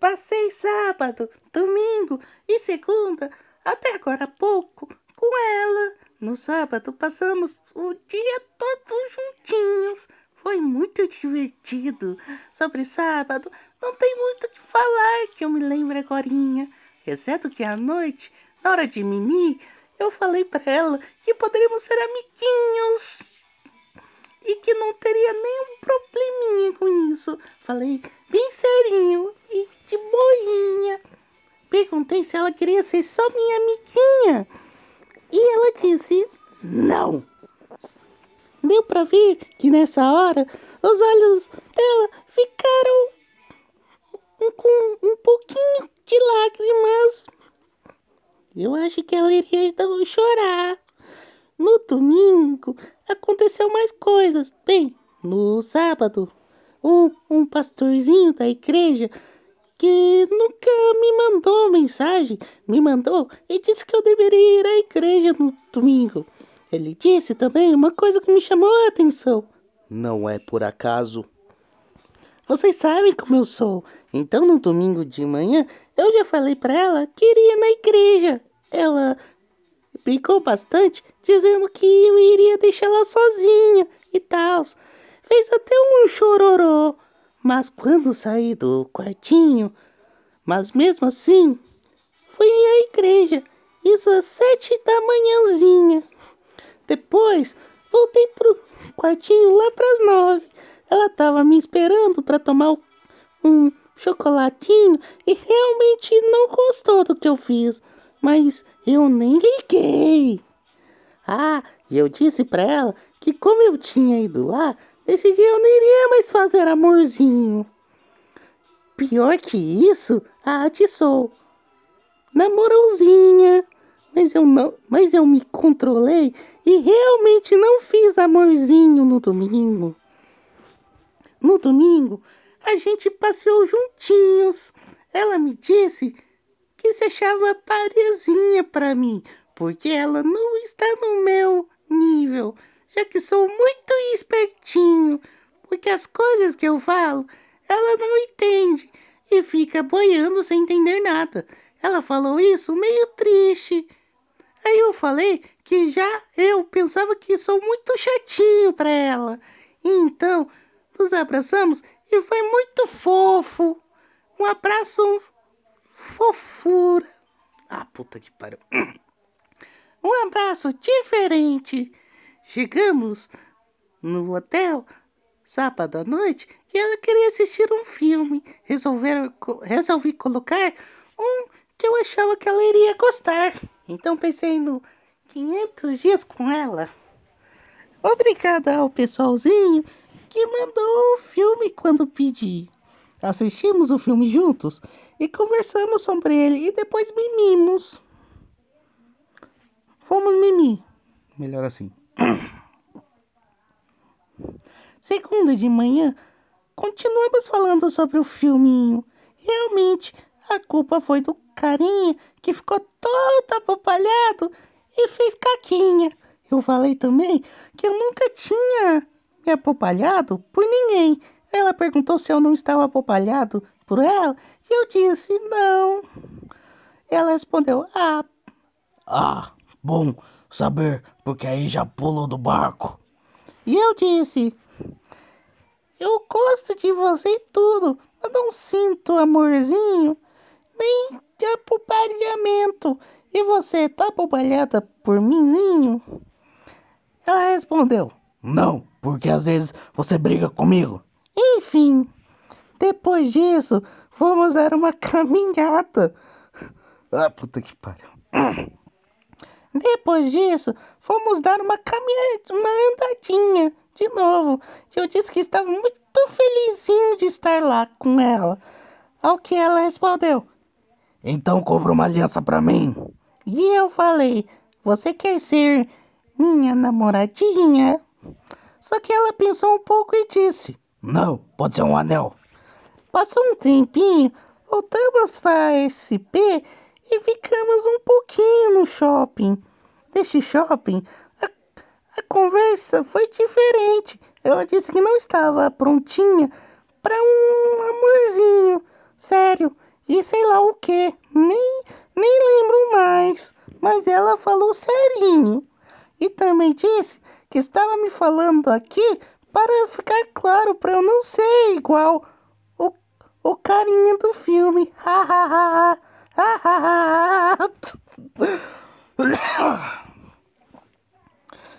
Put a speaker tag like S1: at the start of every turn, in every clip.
S1: Passei sábado, domingo e segunda, até agora há pouco, com ela. No sábado passamos o dia todo juntinhos. Foi muito divertido. Sobre sábado, não tem muito o que falar que eu me lembro agora. Exceto que à noite, na hora de mimir, eu falei para ela que poderíamos ser amiguinhos e que não teria nenhum probleminha com isso. Falei bem serinho e de boinha. Perguntei se ela queria ser só minha amiguinha. E ela disse não. Deu para ver que nessa hora os olhos dela ficaram com um pouquinho de lágrimas. Eu acho que ela iria chorar. No domingo aconteceu mais coisas. Bem, no sábado, um, um pastorzinho da igreja que nunca me mandou mensagem, me mandou e disse que eu deveria ir à igreja no domingo. Ele disse também uma coisa que me chamou a atenção. Não é por acaso. Vocês sabem como eu sou. Então, no domingo de manhã, eu já falei para ela que iria na igreja. Ela brincou bastante, dizendo que eu iria deixá-la sozinha e tal. Fez até um chororô. Mas quando saí do quartinho, mas mesmo assim, fui à igreja. Isso às sete da manhãzinha. Depois, voltei pro quartinho lá pras nove. Ela estava me esperando para tomar um chocolatinho e realmente não gostou do que eu fiz mas eu nem liguei. Ah, e eu disse para ela que como eu tinha ido lá, esse dia eu não iria mais fazer amorzinho. Pior que isso, a atiçou. Namorãozinha. Mas eu não, mas eu me controlei e realmente não fiz amorzinho no domingo. No domingo, a gente passeou juntinhos. Ela me disse que se achava parezinha para mim, porque ela não está no meu nível, já que sou muito espertinho, porque as coisas que eu falo, ela não entende e fica boiando sem entender nada. Ela falou isso meio triste. Aí eu falei que já eu pensava que sou muito chatinho para ela. então, nos abraçamos e foi muito fofo. Um abraço fofura. Ah, puta que pariu. Um abraço diferente. Chegamos no hotel sábado à noite e ela queria assistir um filme. Resolveram, resolvi colocar um que eu achava que ela iria gostar. Então pensei no 500 dias com ela. Obrigada ao pessoalzinho que mandou o filme quando pedi. Assistimos o filme juntos e conversamos sobre ele e depois mimimos. Fomos mimir. Melhor assim. Segunda de manhã, continuamos falando sobre o filminho. Realmente, a culpa foi do carinha que ficou todo apopalhado e fez caquinha. Eu falei também que eu nunca tinha me apopalhado por ninguém ela perguntou se eu não estava apopalhado por ela e eu disse não. Ela respondeu: Ah,
S2: ah, bom saber, porque aí já pulou do barco.
S1: E eu disse: Eu gosto de você e tudo, mas não sinto amorzinho, nem apopalhamento. E você tá apopalhada por mimzinho?
S2: Ela respondeu: Não, porque às vezes você briga comigo.
S1: Enfim, depois disso, fomos dar uma caminhada.
S2: Ah, puta que pariu.
S1: Depois disso, fomos dar uma caminhada, uma andadinha de novo. Eu disse que estava muito felizinho de estar lá com ela. Ao que ela respondeu:
S2: Então compra uma aliança para mim.
S1: E eu falei: Você quer ser minha namoradinha? Só que ela pensou um pouco e disse:
S2: não, pode ser um anel.
S1: Passou um tempinho, voltamos para SP e ficamos um pouquinho no shopping. Deste shopping, a, a conversa foi diferente. Ela disse que não estava prontinha para um amorzinho sério e sei lá o que. Nem, nem lembro mais. Mas ela falou serinho. E também disse que estava me falando aqui para ficar claro para eu não ser igual o, o carinha do filme.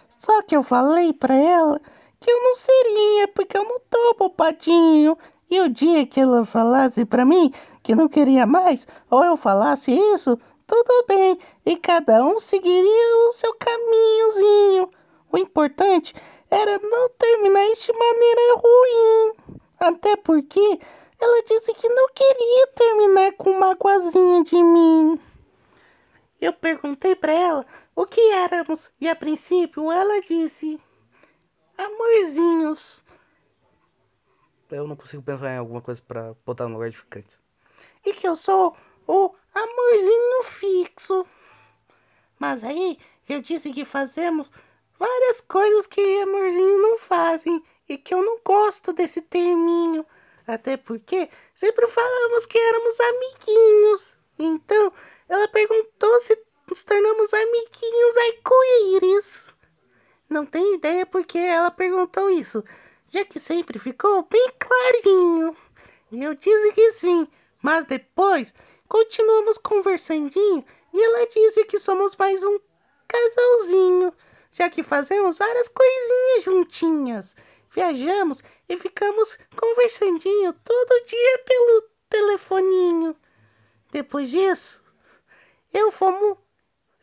S1: Só que eu falei para ela que eu não seria, porque eu não tô bopadinho. E o dia que ela falasse para mim que não queria mais, ou eu falasse isso, tudo bem, e cada um seguiria o seu caminhozinho. O importante era não terminar isso de maneira ruim. Até porque ela disse que não queria terminar com uma magoazinha de mim. Eu perguntei para ela o que éramos e a princípio ela disse: Amorzinhos.
S3: Eu não consigo pensar em alguma coisa para botar no lugar de ficante.
S1: E que eu sou o amorzinho fixo. Mas aí eu disse que fazemos várias coisas que amorzinhos não fazem e que eu não gosto desse terminho. Até porque sempre falamos que éramos amiguinhos. Então ela perguntou se nos tornamos amiguinhos arco-íris. Não tenho ideia porque ela perguntou isso, já que sempre ficou bem clarinho. E eu disse que sim, mas depois continuamos conversandinho e ela disse que somos mais um casalzinho, já que fazemos várias coisinhas juntinhas. Viajamos e ficamos conversandinho todo dia pelo telefoninho. Depois disso, eu fomos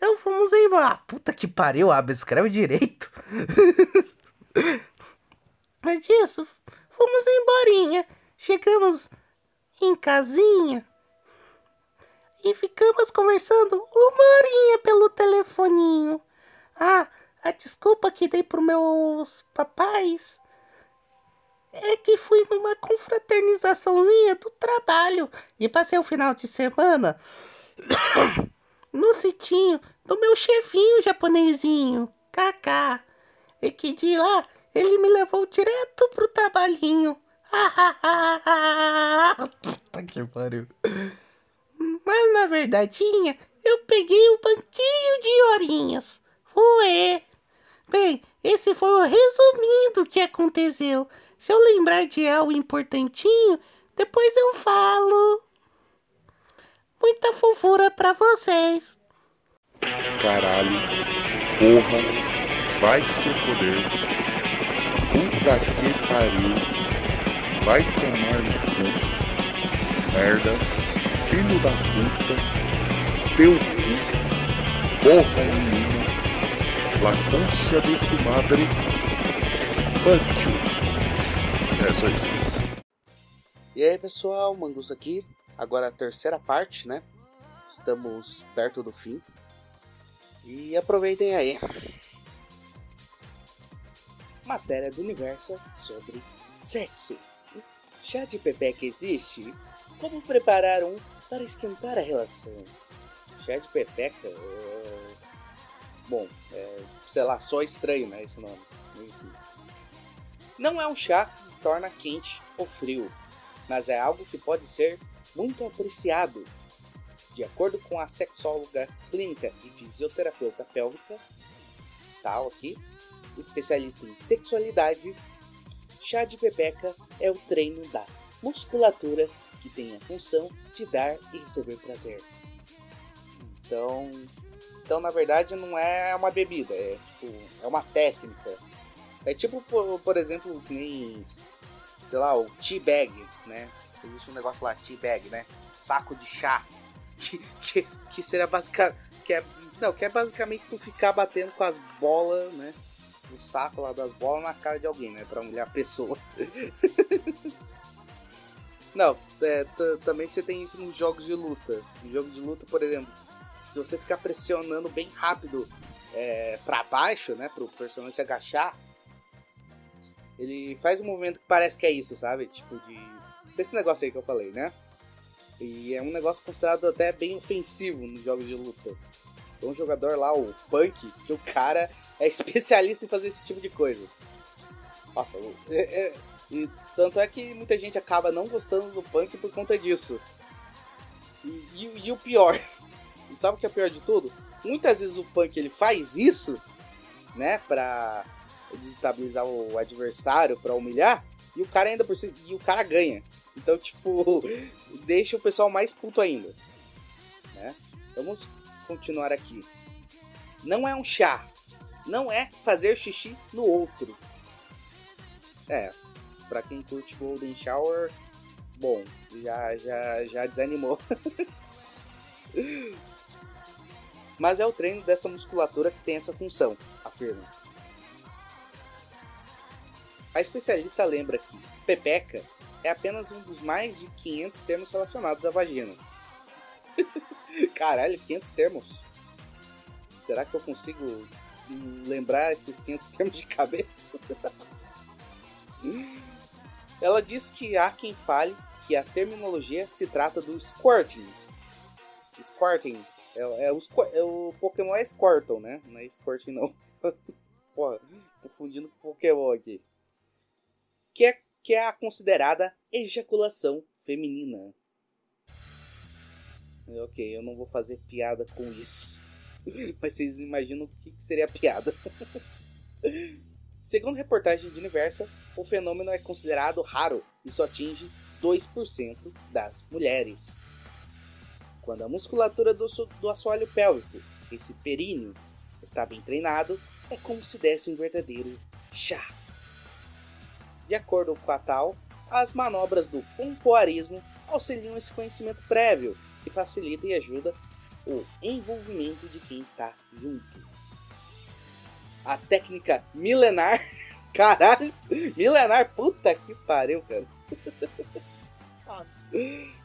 S1: eu fomos embora. Ah,
S3: puta que pariu, Abba, escreve direito.
S1: Mas disso, fomos embora. Chegamos em casinha e ficamos conversando uma horinha pelo telefoninho. Ah, a desculpa que dei para meus papais é que fui numa confraternizaçãozinha do trabalho e passei o final de semana no sitinho do meu chefinho japonesinho, Kaká. E que de lá ele me levou direto pro trabalhinho.
S3: Puta que pariu.
S1: Mas na verdadeinha, eu peguei o banquinho de horinhas. Ué. Bem, esse foi o resuminho do que aconteceu. Se eu lembrar de algo importantinho, depois eu falo muita fofura pra vocês.
S4: Caralho, porra, vai se foder. Puta que pariu, vai tomar no cu. Merda, filho da puta, teu cu, porra nenhuma, la concha de tu madre, pancho. É só isso.
S3: E aí pessoal, Mangus aqui, agora a terceira parte, né? Estamos perto do fim. E aproveitem aí. Matéria do universo sobre sexo. Chá de pepeca existe? Como preparar um para esquentar a relação? Chá de pepeca? Bom, é, sei lá, só estranho, né? Esse nome. Enfim. Não é um chá que se torna quente ou frio, mas é algo que pode ser muito apreciado. De acordo com a sexóloga clínica e fisioterapeuta pélvica, tal aqui, especialista em sexualidade, chá de pepeca é o treino da musculatura que tem a função de dar e receber prazer. Então, então na verdade não é uma bebida, é tipo, é uma técnica. É tipo, por, exemplo, nem sei lá, o tea bag, né? Existe um negócio lá, tea bag, né? Saco de chá. Que, que, que seria basicamente. Que é, não, que é basicamente tu ficar batendo com as bolas, né? O saco lá das bolas na cara de alguém, né? Pra humilhar a pessoa. não, é, também você tem isso nos jogos de luta. Em jogo de luta, por exemplo, se você ficar pressionando bem rápido é, para baixo, né? Pro personagem se agachar, ele faz um movimento que parece que é isso, sabe? Tipo de desse negócio aí que eu falei, né? E é um negócio considerado até bem ofensivo nos jogos de luta. Tem um jogador lá, o Punk, que o cara é especialista em fazer esse tipo de coisa. Nossa, é, é, e tanto é que muita gente acaba não gostando do Punk por conta disso. E, e- e o pior, sabe o que é pior de tudo? Muitas vezes o punk ele faz isso, né, pra desestabilizar o adversário, pra humilhar, e o cara ainda por cima, e o cara ganha. Então, tipo, deixa o pessoal mais puto ainda. Né? Vamos continuar aqui. Não é um chá. Não é fazer xixi no outro. É, pra quem curte Golden Shower, bom, já, já, já desanimou. Mas é o treino dessa musculatura que tem essa função, afirma. A especialista lembra que pepeca é apenas um dos mais de 500 termos relacionados à vagina. Caralho, 500 termos. Será que eu consigo lembrar esses 500 termos de cabeça? Ela diz que há quem fale que a terminologia se trata do Squirting. Squirting. É, é o, Squ- é o Pokémon é Squirtle, né? Não é Squirting, não. Porra, confundindo com Pokémon aqui. Que é, que é a considerada ejaculação feminina. Ok, eu não vou fazer piada com isso. Mas vocês imaginam o que seria a piada. Segundo reportagem de Universal, o fenômeno é considerado raro e só atinge 2% das mulheres. Quando a musculatura do, do assoalho pélvico, esse períneo, está bem treinado, é como se desse um verdadeiro chá. De acordo com a tal, as manobras do pompoarismo auxiliam esse conhecimento prévio que facilita e ajuda o envolvimento de quem está junto. A técnica milenar. Caralho! Milenar, puta que pariu, cara.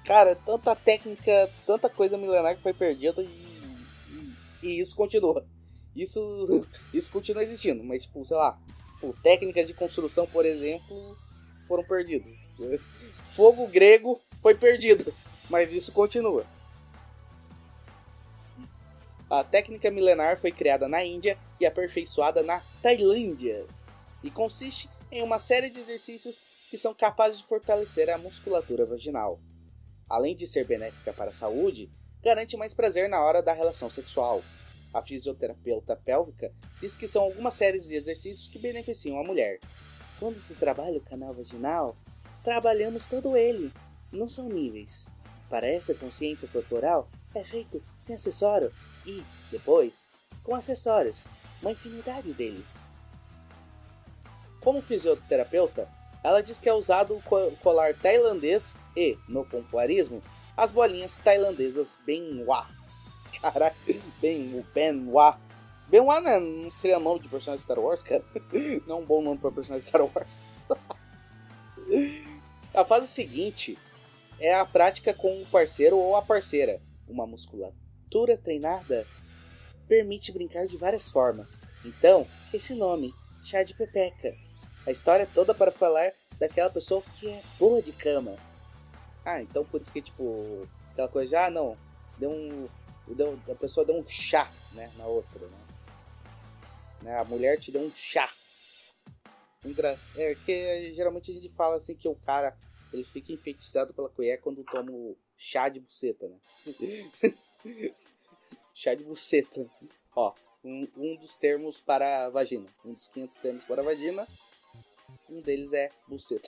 S3: Cara, tanta técnica, tanta coisa milenar que foi perdida e, e- isso continua. Isso, isso continua existindo, mas, tipo, sei lá, tipo, técnicas de construção, por exemplo, foram perdidas. Fogo grego foi perdido, mas isso continua. A técnica milenar foi criada na Índia e aperfeiçoada na Tailândia e consiste em uma série de exercícios que são capazes de fortalecer a musculatura vaginal. Além de ser benéfica para a saúde, garante mais prazer na hora da relação sexual. A fisioterapeuta pélvica diz que são algumas séries de exercícios que beneficiam a mulher. Quando se trabalha o canal vaginal, trabalhamos todo ele, não são níveis. Para essa consciência corporal, é feito sem acessório e, depois, com acessórios, uma infinidade deles. Como fisioterapeuta, ela diz que é usado o co- colar tailandês e, no pompoarismo, as bolinhas tailandesas Benwa. Caralho, Ben, Benwa. Benwa não, é- não seria nome de personagem Star Wars, cara? Não é um bom nome para personagem Star Wars. A fase seguinte é a prática com o parceiro ou a parceira. Uma musculatura treinada permite brincar de várias formas. Então, esse nome, chá de pepeca. A história toda para falar daquela pessoa que é boa de cama. Ah, então por isso que, tipo, aquela coisa já, ah, não, deu um. Deu, a pessoa deu um chá, né, na outra, né? Né, A mulher te deu um chá. Engra- É que geralmente a gente fala assim que o cara ele fica enfeitiçado pela colher quando toma o chá de buceta, né? chá de buceta. Ó, um, um dos termos para vagina. Um dos 500 termos para vagina. Um deles é buceta.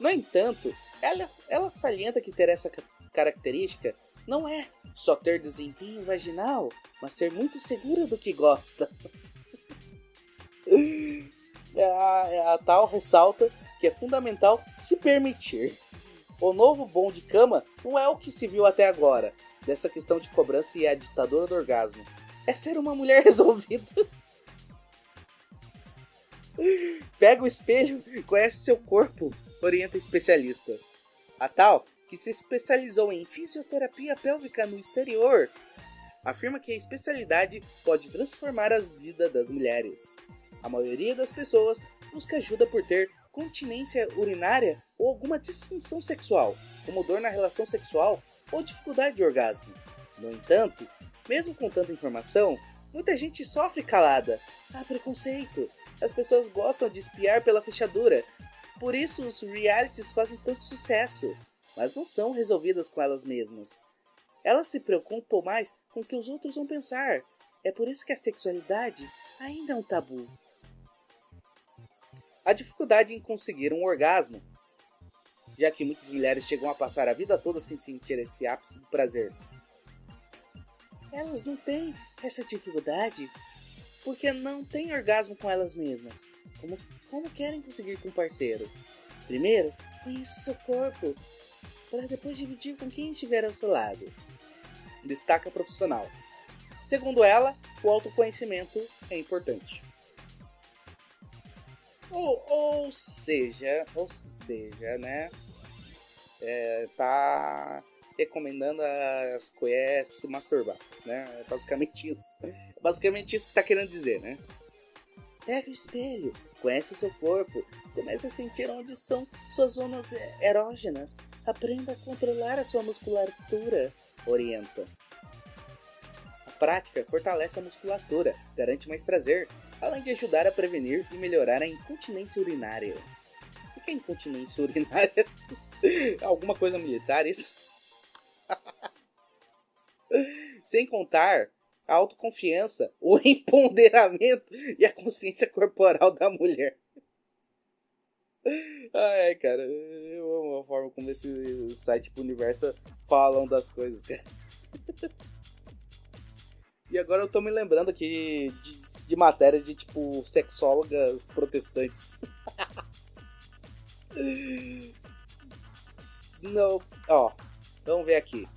S3: No entanto, ela, ela salienta que ter essa ca- característica não é só ter desempenho vaginal, mas ser muito segura do que gosta. a, a tal ressalta que é fundamental se permitir. O novo bom de cama não é o que se viu até agora, dessa questão de cobrança e a ditadura do orgasmo. É ser uma mulher resolvida. Pega o espelho, conhece seu corpo, orienta especialista. A tal, que se especializou em fisioterapia pélvica no exterior, afirma que a especialidade pode transformar a vida das mulheres. A maioria das pessoas busca ajuda por ter continência urinária ou alguma disfunção sexual, como dor na relação sexual ou dificuldade de orgasmo. No entanto, mesmo com tanta informação, muita gente sofre calada. Há preconceito. As pessoas gostam de espiar pela fechadura. Por isso os realities fazem tanto sucesso, mas não são resolvidas com elas mesmas. Elas se preocupam mais com o que os outros vão pensar. É por isso que a sexualidade ainda é um tabu. A dificuldade em conseguir um orgasmo, já que muitas mulheres chegam a passar a vida toda sem sentir esse ápice do prazer. Elas não têm essa dificuldade porque não têm orgasmo com elas mesmas. Como, como querem conseguir com o parceiro? Primeiro, conheça seu corpo, para depois dividir com quem estiver ao seu lado. Destaca profissional. Segundo ela, o autoconhecimento é importante. Ou, ou seja, ou seja, né? É, tá recomendando as colheres se masturbar, né? É basicamente isso. É basicamente isso que tá querendo dizer, né? Pega o espelho, conhece o seu corpo, comece a sentir onde são suas zonas erógenas, aprenda a controlar a sua musculatura, orienta. A prática fortalece a musculatura, garante mais prazer, além de ajudar a prevenir e melhorar a incontinência urinária. O que é incontinência urinária? Alguma coisa militar isso? Sem contar a autoconfiança, o empoderamento e a consciência corporal da mulher. Ai, cara, eu amo a forma como esse site pro universo falam das coisas, cara. E agora eu tô me lembrando aqui de de matérias de tipo sexólogas protestantes. Não, ó, vamos ver aqui.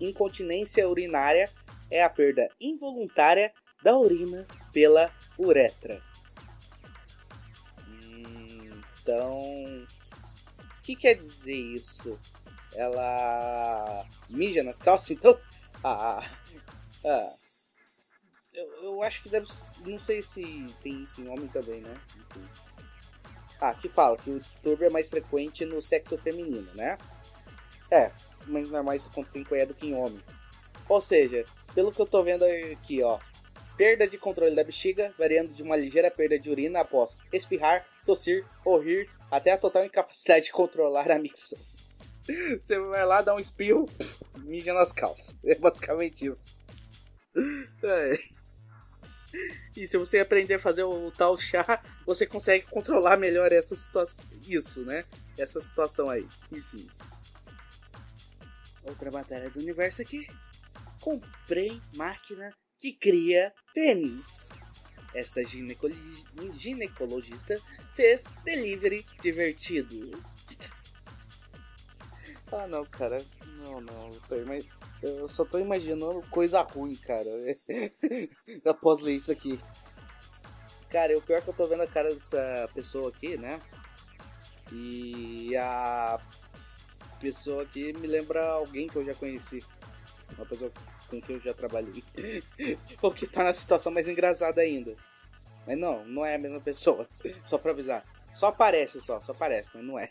S3: Incontinência urinária é a perda involuntária da urina pela uretra. Então, o que quer dizer isso? Ela mija nas calças, então? Ah, ah eu, eu acho que deve. Não sei se tem isso em homem também, né? Ah, aqui fala que o distúrbio é mais frequente no sexo feminino, né? É, mas normal isso acontece em mulher do que em homem. Ou seja, pelo que eu tô vendo aqui, ó. Perda de controle da bexiga, variando de uma ligeira perda de urina após espirrar, tossir ou rir, até a total incapacidade de controlar a micção. Você vai lá, dá um espirro, mija nas calças. É basicamente isso. É. E se você aprender a fazer o tal chá, você consegue controlar melhor essa situação. Isso, né? Essa situação aí. Enfim. Outra matéria do universo aqui. Comprei máquina que cria pênis. Esta ginecologista fez delivery divertido. ah não, cara. Não, não. Mas eu só tô imaginando coisa ruim, cara. Após ler isso aqui. Cara, o pior é que eu tô vendo a cara dessa pessoa aqui, né? E a pessoa aqui me lembra alguém que eu já conheci. Uma pessoa com quem eu já trabalhei. o que tá na situação mais engraçada ainda. Mas não, não é a mesma pessoa. Só pra avisar. Só aparece só, só aparece, mas não é.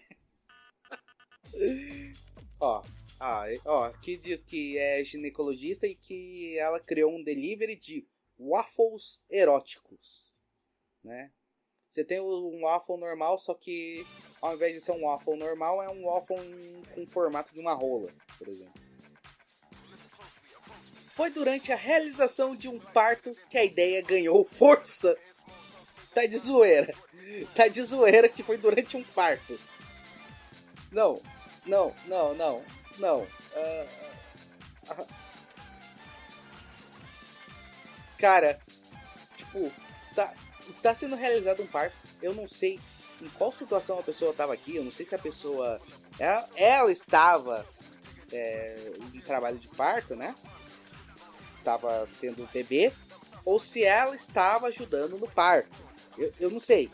S3: Ó, ah, ó, aqui diz que é ginecologista e que ela criou um delivery de waffles eróticos, né? Você tem um waffle normal, só que ao invés de ser um waffle normal, é um waffle com formato de uma rola, por exemplo. Foi durante a realização de um parto que a ideia ganhou força. Tá de zoeira. Tá de zoeira que foi durante um parto. Não, não, não, não. Não. Uh, cara, tipo, tá, está sendo realizado um parto. Eu não sei em qual situação a pessoa estava aqui. Eu não sei se a pessoa. Ela, ela estava é, em trabalho de parto, né? Estava tendo um bebê. Ou se ela estava ajudando no parto. Eu, eu não sei.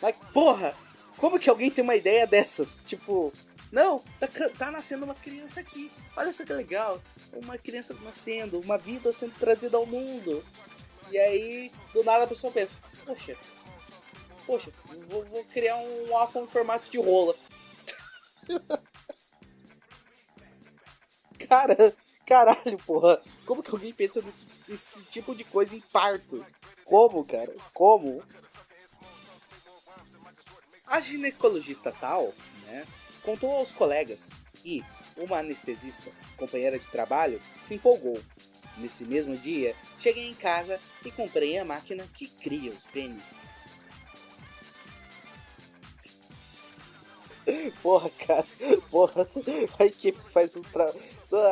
S3: Mas, porra, como que alguém tem uma ideia dessas? Tipo, não, tá, tá nascendo uma criança aqui. Olha só que legal. Uma criança nascendo, uma vida sendo trazida ao mundo. E aí, do nada a pessoa pensa, poxa, poxa, vou, vou criar um alfa em formato de rola. Cara, caralho, porra. Como que alguém pensa nesse, nesse tipo de coisa em parto? Como, cara? Como? A ginecologista tal, né, contou aos colegas e uma anestesista, companheira de trabalho, se empolgou. Nesse mesmo dia, cheguei em casa e comprei a máquina que cria os pênis. Porra, cara. Porra. A equipe faz um trabalho.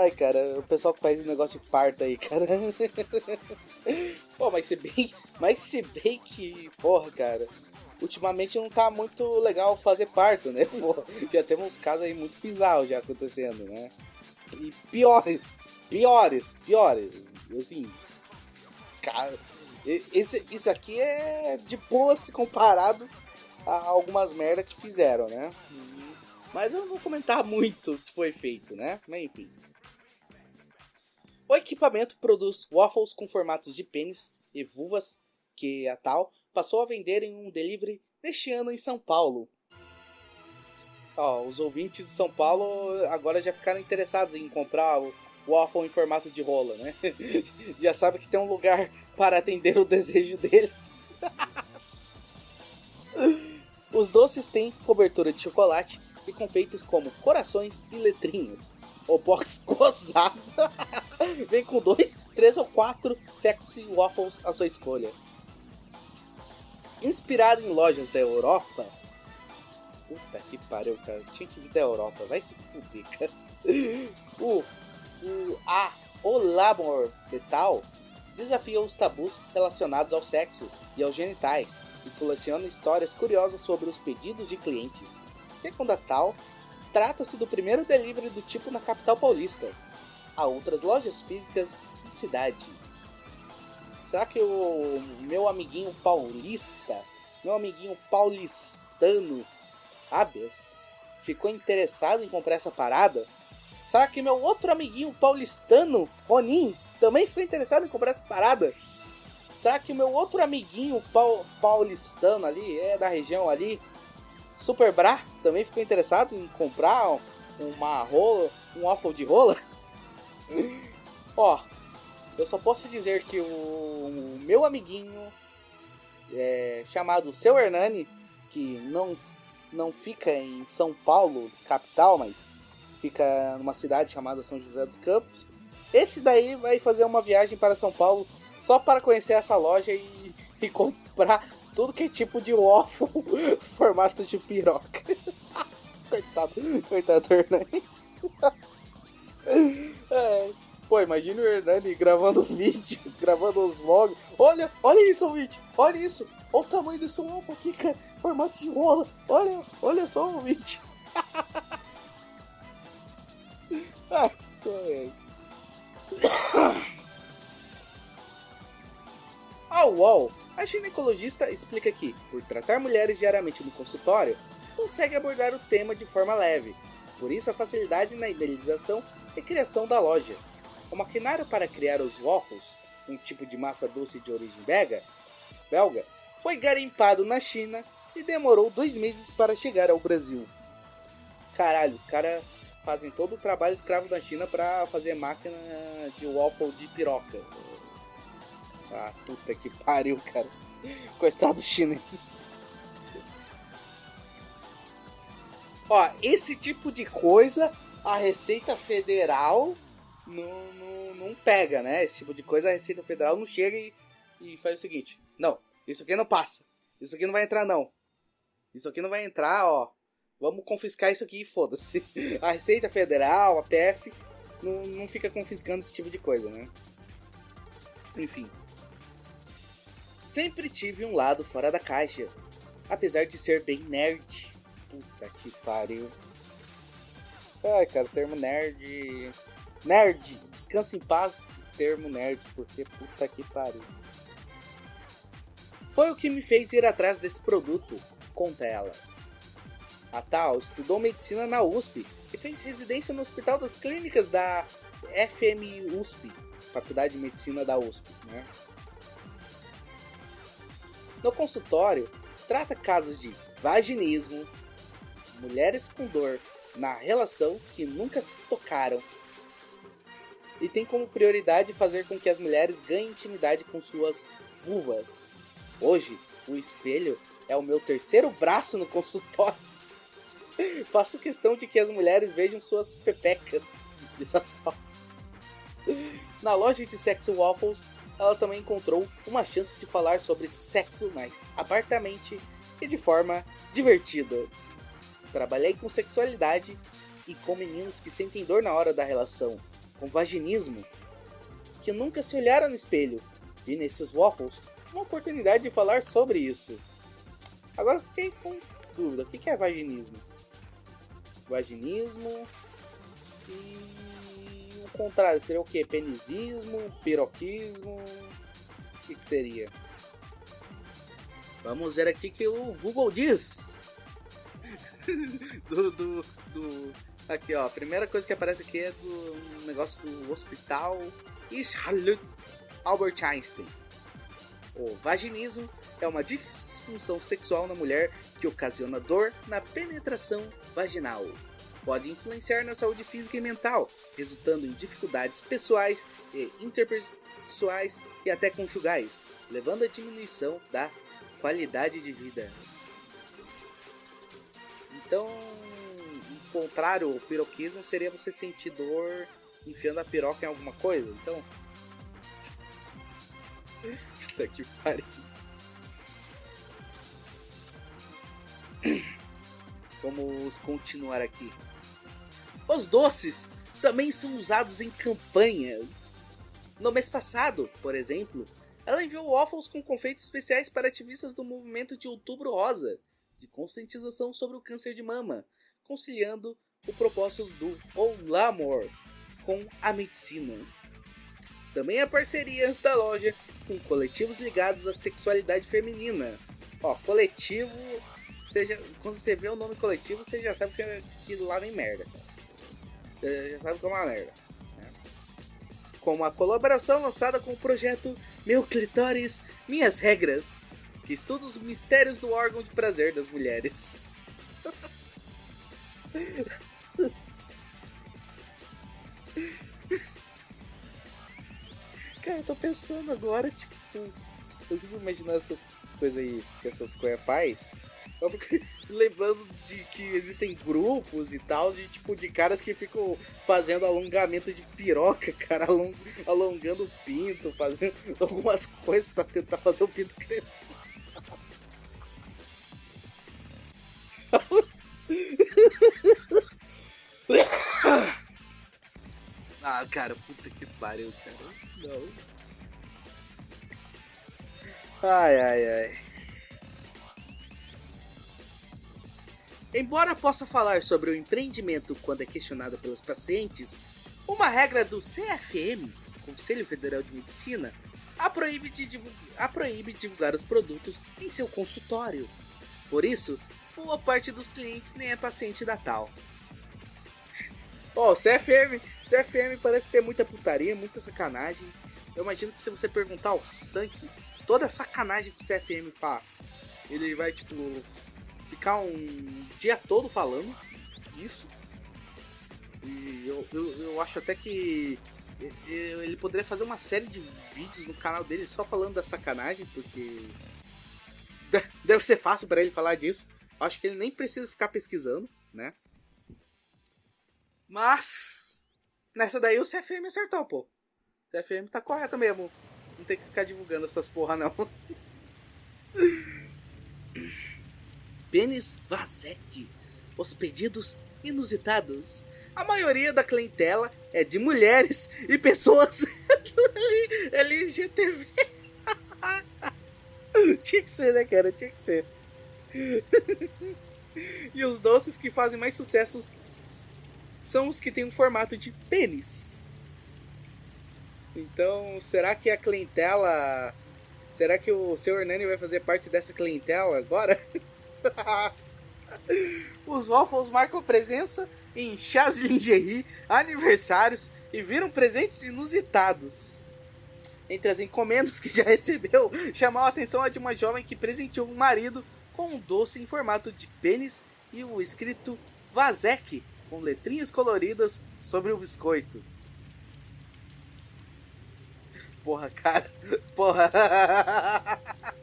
S3: Ai, cara, o pessoal que faz negócio de parto aí, cara. Pô, mas se bem. Mas se bem que. Porra, cara. Ultimamente não tá muito legal fazer parto, né? Porra, já temos casos aí muito bizarros já acontecendo, né? E piores. Piores. Piores. Assim. Cara. Esse, isso aqui é de boa se comparado a algumas merdas que fizeram, né? Mas eu não vou comentar muito o que foi feito, né? Mas enfim. O equipamento produz waffles com formatos de pênis e vulvas, que a tal passou a vender em um delivery neste ano em São Paulo. Ó, os ouvintes de São Paulo agora já ficaram interessados em comprar o waffle em formato de rola, né? já sabe que tem um lugar para atender o desejo deles. Os doces têm cobertura de chocolate e confeitos como corações e letrinhas. O box gozado vem com dois, três ou quatro sexy waffles à sua escolha. Inspirado em lojas da Europa. Puta que pariu, cara. Tinha que vir da Europa. Vai se fuder, cara. O, o, a Olamor Metal desafia os tabus relacionados ao sexo e aos genitais e coleciona histórias curiosas sobre os pedidos de clientes. Segundo a tal, trata-se do primeiro delivery do tipo na capital paulista. Há outras lojas físicas na cidade. Será que o meu amiguinho paulista, meu amiguinho paulistano, Abias, ficou interessado em comprar essa parada? Será que meu outro amiguinho paulistano, Ronin, também ficou interessado em comprar essa parada? Será que meu outro amiguinho paulistano ali, é da região ali, Super Bra, também ficou interessado em comprar uma rola, um waffle de rola? Ó, eu só posso dizer que o, o meu amiguinho é, chamado Seu Hernani, que não, não fica em São Paulo, capital, mas fica numa cidade chamada São José dos Campos. Esse daí vai fazer uma viagem para São Paulo só para conhecer essa loja e, e comprar tudo que é tipo de waffle formato de piroca. coitado, coitado do Hernani. é. Pô, imagina o Hernani gravando vídeo, gravando os vlogs. Olha, olha isso, vídeo, olha isso. Olha o tamanho desse waffle aqui, cara. Formato de rola. Olha, olha só o vídeo. Ah, é. A UOL, a ginecologista explica que, por tratar mulheres diariamente no consultório, consegue abordar o tema de forma leve, por isso a facilidade na idealização e criação da loja. O maquinário para criar os waffles, um tipo de massa doce de origem belga, belga foi garimpado na China e demorou dois meses para chegar ao Brasil. Caralho, os caras fazem todo o trabalho escravo da China para fazer máquina de waffle de piroca. Ah, puta que pariu, cara. Coitados chineses. Ó, esse tipo de coisa a Receita Federal não, não, não pega, né? Esse tipo de coisa a Receita Federal não chega e, e faz o seguinte: não, isso aqui não passa. Isso aqui não vai entrar, não. Isso aqui não vai entrar, ó. Vamos confiscar isso aqui e foda-se. A Receita Federal, a PF, não, não fica confiscando esse tipo de coisa, né? Enfim. Sempre tive um lado fora da caixa, apesar de ser bem nerd. Puta que pariu. Ai, cara, termo nerd. Nerd, descansa em paz, termo nerd, porque puta que pariu. Foi o que me fez ir atrás desse produto, conta ela. A tal estudou medicina na USP e fez residência no Hospital das Clínicas da FMUSP, USP, Faculdade de Medicina da USP, né? No consultório, trata casos de vaginismo, mulheres com dor na relação que nunca se tocaram e tem como prioridade fazer com que as mulheres ganhem intimidade com suas vulvas. Hoje, o espelho é o meu terceiro braço no consultório. Faço questão de que as mulheres vejam suas pepecas de Natal. Na loja de sexo waffles, ela também encontrou uma chance de falar sobre sexo mais abertamente e de forma divertida. Trabalhei com sexualidade e com meninos que sentem dor na hora da relação, com vaginismo, que nunca se olharam no espelho. Vi nesses waffles uma oportunidade de falar sobre isso. Agora fiquei com dúvida: o que é vaginismo? Vaginismo e o contrário seria o que? Penisismo, piroquismo? O que, que seria? Vamos ver aqui que o Google diz. do, do, do, Aqui, ó. A primeira coisa que aparece aqui é do negócio do hospital Charlotte Albert Einstein. O vaginismo é uma disfunção sexual na mulher que ocasiona dor na penetração vaginal. Pode influenciar na saúde física e mental, resultando em dificuldades pessoais e interpessoais e até conjugais, levando à diminuição da qualidade de vida. Então, o contrário, o piroquismo seria você sentir dor enfiando a piroca em alguma coisa. Então. Puta que pariu. Vamos continuar aqui. Os doces também são usados em campanhas. No mês passado, por exemplo, ela enviou waffles com confeitos especiais para ativistas do movimento de Outubro Rosa, de conscientização sobre o câncer de mama, conciliando o propósito do Olá Amor com a medicina. Também há parcerias da loja com coletivos ligados à sexualidade feminina. Ó, coletivo, seja, quando você vê o nome coletivo, você já sabe que, que lá vem merda. Você já sabe que é uma merda. Né? Com a colaboração lançada com o projeto Meu Clitóris, Minhas Regras, que estuda os mistérios do órgão de prazer das mulheres. Cara, eu tô pensando agora, tipo, eu fico imaginando essas coisas aí que essas coisas faz. Eu fico lembrando de que existem grupos e tal, de tipo, de caras que ficam fazendo alongamento de piroca, cara, along, alongando o pinto, fazendo algumas coisas para tentar fazer o pinto crescer. ah, cara, puta que pariu, cara. Não. Ai, ai, ai. Embora possa falar sobre o empreendimento quando é questionado pelos pacientes, uma regra do CFM, Conselho Federal de Medicina, a proíbe, de divulgar, a proíbe divulgar os produtos em seu consultório. Por isso, boa parte dos clientes nem é paciente da tal. Ó, oh, CFM, CFM parece ter muita putaria, muita sacanagem. Eu imagino que se você perguntar ao Sank toda a sacanagem que o CFM faz, ele vai, tipo, ficar um dia todo falando isso. E eu, eu, eu acho até que ele poderia fazer uma série de vídeos no canal dele só falando das sacanagens, porque deve ser fácil para ele falar disso. Acho que ele nem precisa ficar pesquisando, né? Mas nessa daí o CFM acertou, pô. O CFM tá correto mesmo. Não tem que ficar divulgando essas porra não. Pênis Vazek. Os pedidos inusitados. A maioria da clientela é de mulheres e pessoas LGTV. Tinha que ser, né, cara? Tinha que ser. e os doces que fazem mais sucesso são os que têm um formato de pênis. Então, será que a clientela. Será que o seu Hernani vai fazer parte dessa clientela agora? Os waffles marcam presença em chás de lingerie, aniversários e viram presentes inusitados. Entre as encomendas que já recebeu, chamou a atenção a de uma jovem que presenteou um marido com um doce em formato de pênis e o escrito Vazek com letrinhas coloridas sobre o biscoito. Porra, cara. Porra.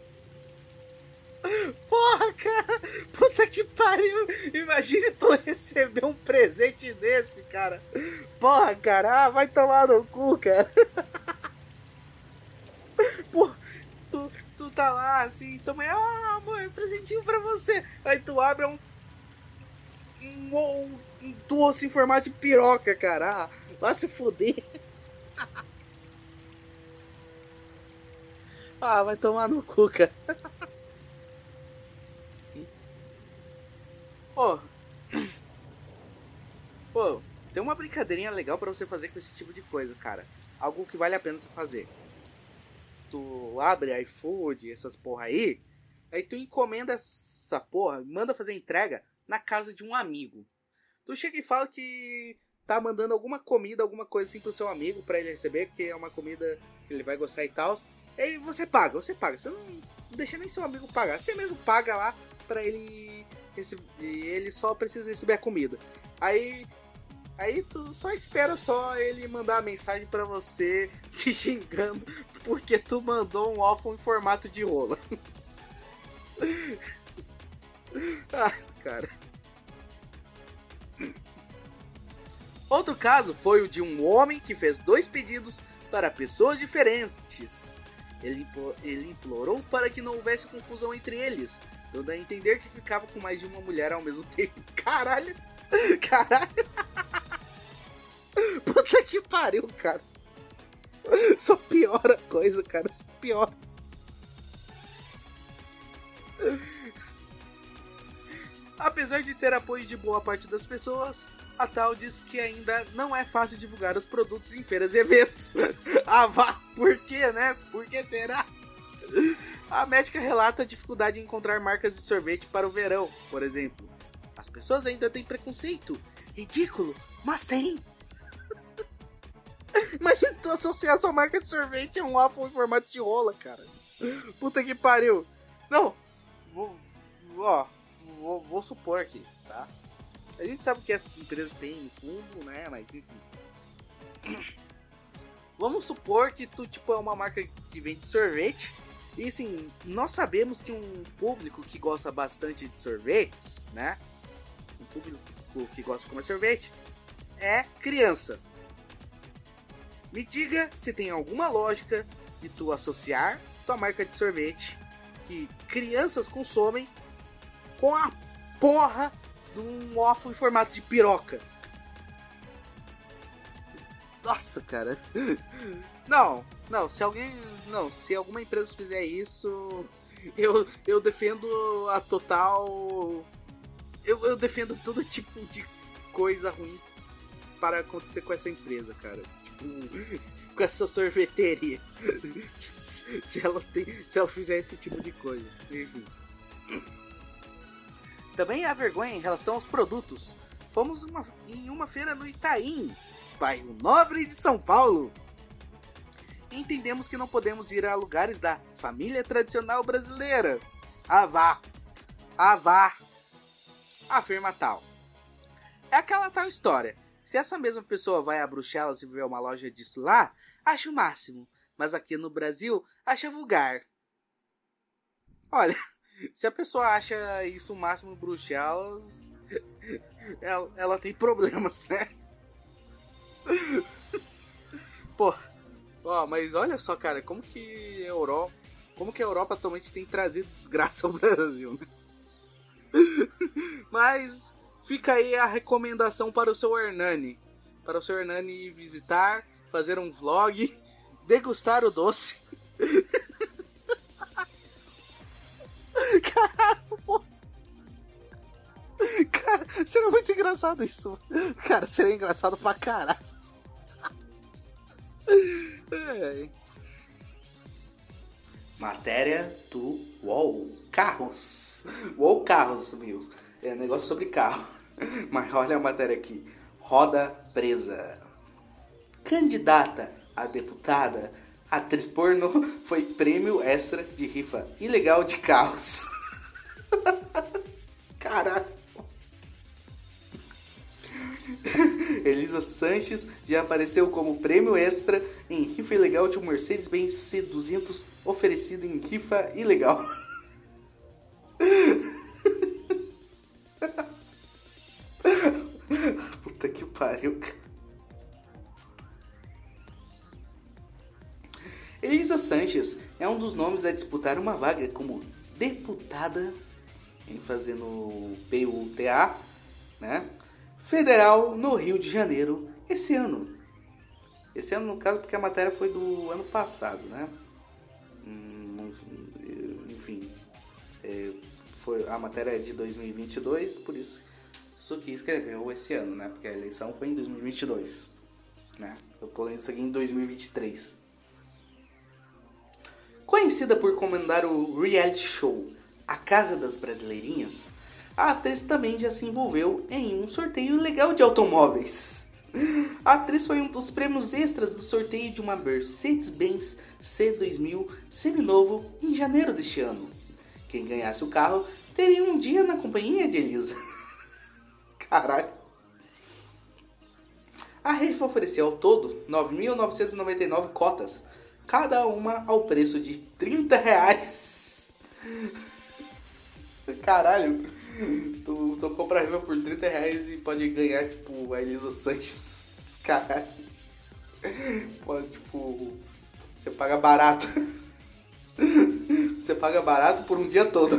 S3: Porra. Cara! Puta que pariu! Imagine tu receber um presente desse, cara! Porra, cara! Ah, vai tomar no cu, cara! Porra, tu, tu tá lá assim, toma aí, ah, amor, presentinho pra você! Aí tu abre um. Um, um, um doce em formato de piroca, cara! Ah, vai se fuder! ah, vai tomar no cu, cara! Pô. Pô, tem uma brincadeirinha legal para você fazer com esse tipo de coisa, cara. Algo que vale a pena você fazer. Tu abre iFood, essas porra aí, aí tu encomenda essa porra, manda fazer entrega na casa de um amigo. Tu chega e fala que tá mandando alguma comida, alguma coisa assim pro seu amigo para ele receber, que é uma comida que ele vai gostar e tal. Aí você paga, você paga. Você não, não deixa nem seu amigo pagar. Você mesmo paga lá para ele e ele só precisa receber comida. Aí aí tu só espera só ele mandar a mensagem para você te xingando porque tu mandou um waffle em formato de rola. ah, cara. Outro caso foi o de um homem que fez dois pedidos para pessoas diferentes. Ele, ele implorou para que não houvesse confusão entre eles, dando a entender que ficava com mais de uma mulher ao mesmo tempo. Caralho! Caralho! Puta que pariu, cara! Só piora a coisa, cara. Só piora. Apesar de ter apoio de boa parte das pessoas, a tal diz que ainda não é fácil divulgar os produtos em feiras e eventos. ah, vá! Por quê, né? Por que será? A médica relata a dificuldade em encontrar marcas de sorvete para o verão, por exemplo. As pessoas ainda têm preconceito. Ridículo, mas tem. Imagina tu associar sua marca de sorvete a um waffle em formato de rola, cara. Puta que pariu. Não, vou, ó, vou, vou supor aqui, tá? A gente sabe que essas empresas têm no fundo, né? Mas enfim. Vamos supor que tu, tipo, é uma marca que vende sorvete e assim, nós sabemos que um público que gosta bastante de sorvetes, né? Um público que gosta de comer sorvete é criança. Me diga se tem alguma lógica de tu associar tua marca de sorvete que crianças consomem com a porra de um waffle em formato de piroca. Nossa, cara. Não, não, se alguém. Não, se alguma empresa fizer isso, eu, eu defendo a total. Eu, eu defendo todo tipo de coisa ruim para acontecer com essa empresa, cara. Tipo, com essa sorveteria. se ela, tem, se ela fizer esse tipo de coisa. Enfim. Também há vergonha em relação aos produtos. Fomos uma, em uma feira no Itaim, bairro nobre de São Paulo. Entendemos que não podemos ir a lugares da família tradicional brasileira. Avá, avá, afirma tal. É aquela tal história. Se essa mesma pessoa vai a Bruxelas e vê uma loja disso lá, acha o máximo. Mas aqui no Brasil, acha vulgar. Olha, se a pessoa acha isso o máximo em Bruxelas, ela, ela tem problemas, né? Pô, ó, mas olha só, cara, como que a Europa, como que a Europa atualmente tem trazido desgraça ao Brasil, né? Mas fica aí a recomendação para o seu Hernani, para o seu Hernani visitar, fazer um vlog, degustar o doce. Caralho, pô. Cara, seria muito engraçado isso. Cara, seria engraçado pra caralho. É. Matéria do UOL Carros. UOL Carros, amigos. É negócio sobre carro. Mas olha a matéria aqui. Roda presa. Candidata a deputada, atriz pornô foi prêmio extra de rifa ilegal de carros. Caralho. Elisa Sanches já apareceu como prêmio extra em rifa ilegal de um Mercedes-Benz C200 oferecido em rifa ilegal. Puta que pariu, cara. Elisa Sanches é um dos nomes a disputar uma vaga como deputada, em fazendo PUTA, né? Federal no Rio de Janeiro esse ano. Esse ano, no caso, porque a matéria foi do ano passado, né? Hum, enfim, é, foi, a matéria é de 2022, por isso isso que escreveu esse ano, né? Porque a eleição foi em 2022, né? Eu pulei isso aqui em 2023. Conhecida por comandar o reality show A Casa das Brasileirinhas, a atriz também já se envolveu em um sorteio legal de automóveis. A atriz foi um dos prêmios extras do sorteio de uma Mercedes-Benz C2000 seminovo em janeiro deste ano. Quem ganhasse o carro teria um dia na companhia de Elisa. Caralho. A rifa ofereceu ao todo 9.999 cotas, cada uma ao preço de 30 reais. Caralho, tu, tu compra a rifa por 30 reais e pode ganhar, tipo, a Elisa Sanches. Caralho. Pode, tipo, você paga barato. Você paga barato por um dia todo.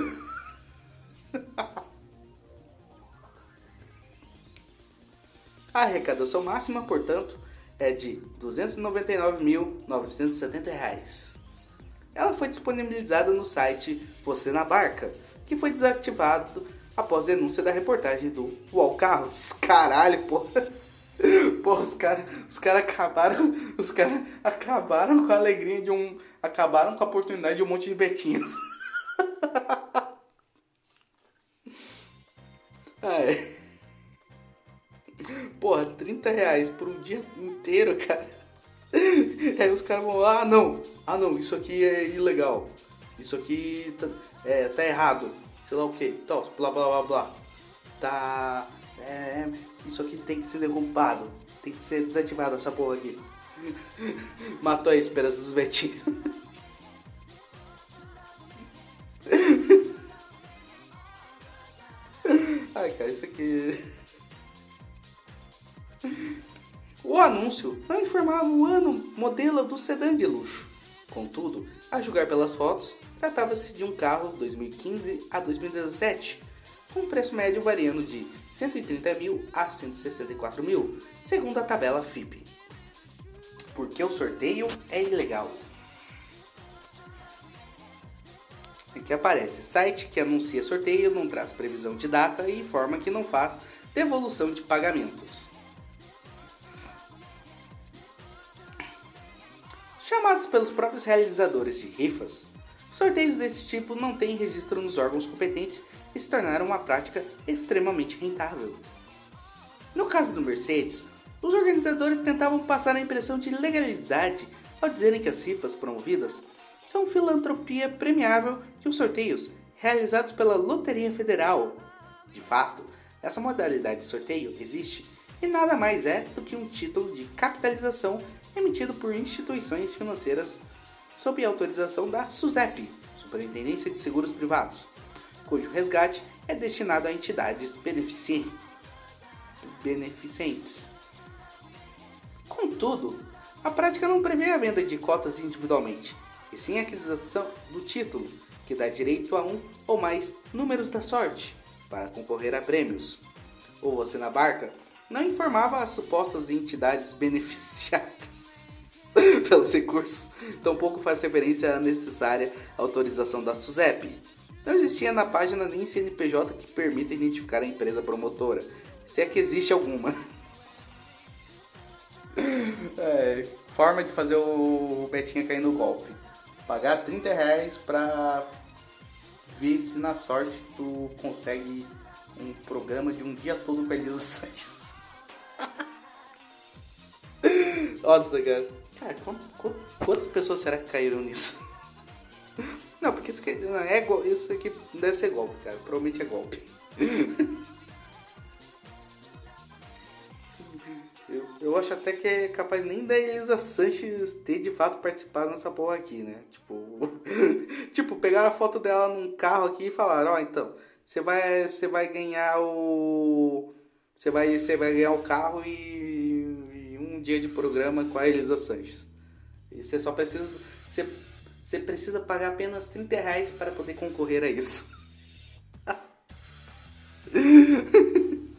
S3: A arrecadação máxima, portanto, é de R$ 299.970. Ela foi disponibilizada no site Você na Barca, que foi desativado após denúncia da reportagem do UOL Carros. Caralho, porra. Porra, os caras os cara acabaram. Os acabaram com a alegria de um. Acabaram com a oportunidade de um monte de betinhos. é. Porra, 30 reais por um dia inteiro, cara. Aí os caras vão ah não, ah não, isso aqui é ilegal. Isso aqui tá, é, tá errado. Sei lá o que, tal, blá blá blá blá. Tá. É, isso aqui tem que ser derrubado. Tem que ser desativado essa porra aqui. Matou a esperança dos vetinhos. Ai, cara, isso aqui. O anúncio não informava o ano modelo do sedã de luxo. Contudo, a julgar pelas fotos, tratava-se de um carro 2015 a 2017, com preço médio variando de 130 mil a 164 mil, segundo a tabela FIP. Porque o sorteio é ilegal. Aqui aparece: site que anuncia sorteio não traz previsão de data e informa que não faz devolução de pagamentos. Chamados pelos próprios realizadores de rifas, sorteios desse tipo não têm registro nos órgãos competentes e se tornaram uma prática extremamente rentável. No caso do Mercedes, os organizadores tentavam passar a impressão de legalidade ao dizerem que as rifas promovidas são filantropia premiável de os sorteios realizados pela Loteria Federal. De fato, essa modalidade de sorteio existe e nada mais é do que um título de capitalização emitido por instituições financeiras sob autorização da SUSEP, Superintendência de Seguros Privados, cujo resgate é destinado a entidades beneficentes. Contudo, a prática não prevê a venda de cotas individualmente, e sim a aquisição do título, que dá direito a um ou mais números da sorte para concorrer a prêmios. Ou você na barca não informava as supostas entidades beneficiadas pelos recursos, tampouco faz referência à necessária autorização da SUSEP. Não existia na página nem CNPJ que permita identificar a empresa promotora, se é que existe alguma. É, forma de fazer o Betinha cair no golpe. Pagar 30 reais pra ver se na sorte tu consegue um programa de um dia todo com a Elisa Sanches. Nossa, cara. Cara, quantas pessoas será que caíram nisso? Não, porque isso, aqui, não, é, isso aqui deve ser golpe, cara. Provavelmente é golpe. Eu, eu acho até que é capaz nem da Elisa Sanches ter de fato participado nessa porra aqui, né? Tipo, tipo pegaram a foto dela num carro aqui e falaram: Ó, oh, então, você vai, você vai ganhar o. você vai, você vai ganhar o carro e, e dia de programa com a Elisa Sanches. E você só precisa. Você, você precisa pagar apenas 30 reais para poder concorrer a isso.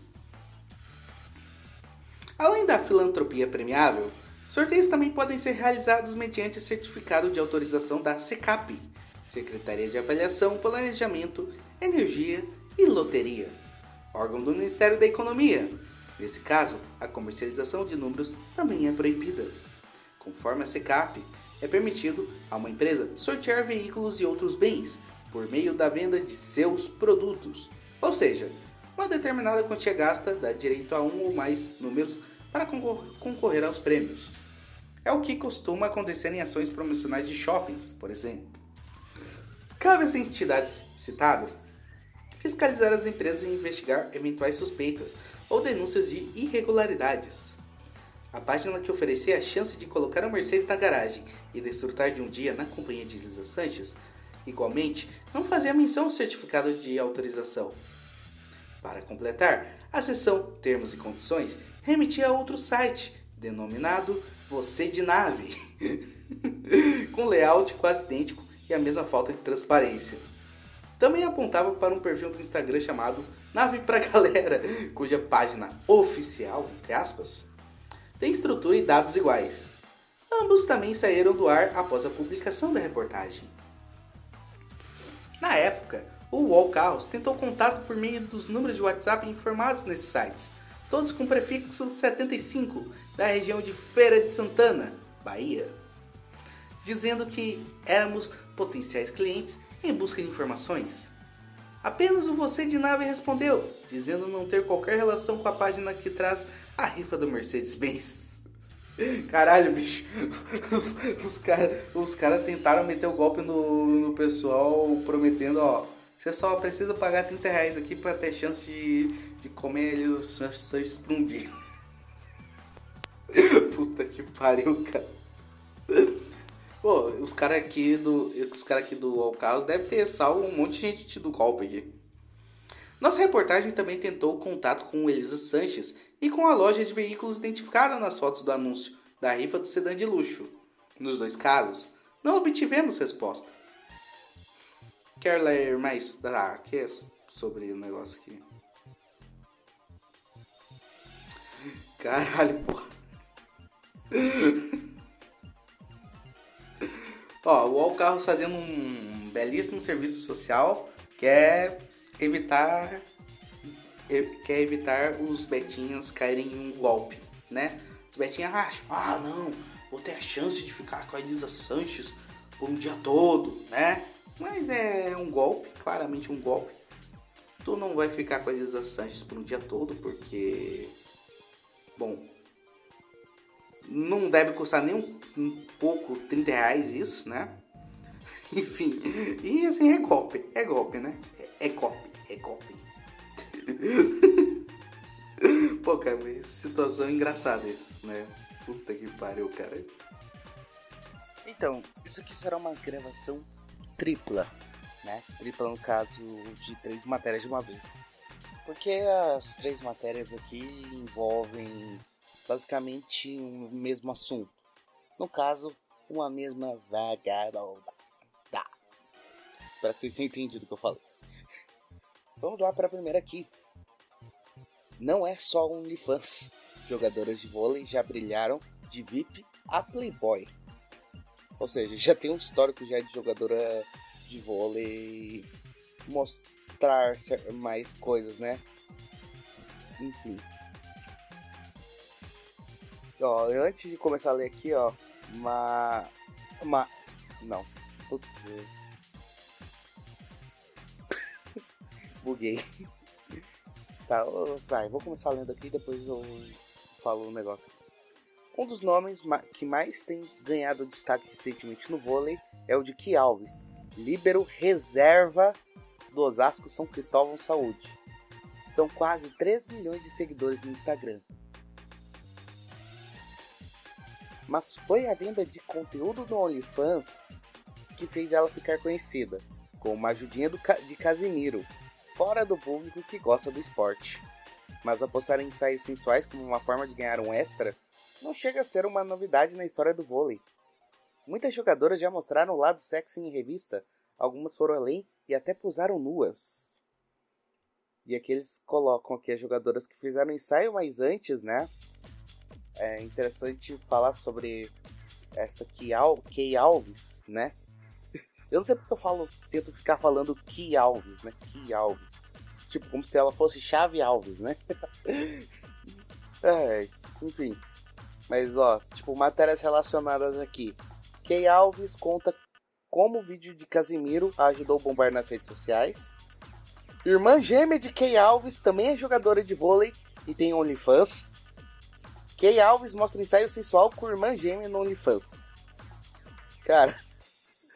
S3: Além da filantropia premiável, sorteios também podem ser realizados mediante certificado de autorização da SECAP, Secretaria de Avaliação, Planejamento, Energia e Loteria, órgão do Ministério da Economia. Nesse caso, a comercialização de números também é proibida. Conforme a SECAP, é permitido a uma empresa sortear veículos e outros bens por meio da venda de seus produtos, ou seja, uma determinada quantia gasta dá direito a um ou mais números para concorrer aos prêmios. É o que costuma acontecer em ações promocionais de shoppings, por exemplo. Cabe às entidades citadas fiscalizar as empresas e investigar eventuais suspeitas ou denúncias de irregularidades. A página que oferecia a chance de colocar a Mercedes na garagem e desfrutar de um dia na companhia de Lisa Sanches, igualmente, não fazia menção ao certificado de autorização. Para completar, a seção Termos e Condições remetia a outro site, denominado Você de Nave, com layout quase idêntico e a mesma falta de transparência. Também apontava para um perfil do Instagram chamado Nave pra Galera, cuja página oficial, entre aspas, tem estrutura e dados iguais. Ambos também saíram do ar após a publicação da reportagem. Na época, o UOL tentou contato por meio dos números de WhatsApp informados nesses sites, todos com prefixo 75, da região de Feira de Santana, Bahia, dizendo que éramos potenciais clientes em busca de informações. Apenas o Você de Nave respondeu, dizendo não ter qualquer relação com a página que traz a rifa do Mercedes-Benz. Caralho, bicho. Os, os caras os cara tentaram meter o golpe no, no pessoal, prometendo, ó. Você só precisa pagar 30 reais aqui pra ter chance de, de comer eles os Sanches dia. Puta que pariu, cara. Pô, os caras aqui do. Os caras aqui do All Caos devem ter salvo um monte de gente do golpe aqui. Nossa reportagem também tentou contato com Elisa Sanches e com a loja de veículos identificada nas fotos do anúncio da rifa do sedã de luxo. Nos dois casos, não obtivemos resposta. Quer ler mais ah, que é sobre o negócio aqui? Caralho, porra. Ó, o All Carros fazendo um belíssimo serviço social que é evitar quer evitar os betinhos caírem em um golpe, né? Os betinhos acham, ah não, vou ter a chance de ficar com a Elisa Sanches por um dia todo, né? Mas é um golpe, claramente um golpe. Tu não vai ficar com a Elisa Sanches por um dia todo, porque. Bom. Não deve custar nem um, um pouco 30 reais isso, né? Enfim. E assim é golpe. É golpe, né? É, é golpe. É golpe. Pô, cara, situação engraçada isso, né? Puta que pariu, cara. Então, isso aqui será uma gravação tripla, né? Tripla no caso de três matérias de uma vez. Porque as três matérias aqui envolvem basicamente um mesmo assunto. No caso, uma mesma vagabunda. Espero que vocês tenham entendido o que eu falei. Vamos lá para a primeira aqui. Não é só OnlyFans. Jogadoras de vôlei já brilharam de VIP a Playboy. Ou seja, já tem um histórico já de jogadora de vôlei mostrar mais coisas, né? Enfim. Ó, antes de começar a ler aqui, ó, uma uma não. Putz. Buguei. tá, vai, vou começar lendo aqui depois eu falo um negócio. Um dos nomes que mais tem ganhado destaque recentemente no vôlei é o de Ki Alves, líbero reserva do Osasco São Cristóvão Saúde. São quase 3 milhões de seguidores no Instagram. Mas foi a venda de conteúdo no OnlyFans que fez ela ficar conhecida, com uma ajudinha do, de Casimiro, fora do público que gosta do esporte. mas apostar em ensaios sensuais como uma forma de ganhar um extra não chega a ser uma novidade na história do vôlei. Muitas jogadoras já mostraram o lado sexy em revista, algumas foram além e até posaram nuas. E aqui eles colocam aqui as jogadoras que fizeram ensaio, mas antes, né? É interessante falar sobre essa Key Alves, né? Eu não sei porque eu falo, tento ficar falando Key Alves, né? Key Alves. Tipo, como se ela fosse Chave Alves, né? é, enfim. Mas, ó, tipo, matérias relacionadas aqui. Key Alves conta como o vídeo de Casimiro ajudou a bombar nas redes sociais. Irmã gêmea de Key Alves também é jogadora de vôlei e tem OnlyFans. Key Alves mostra ensaio sensual com irmã gêmea no OnlyFans. Cara,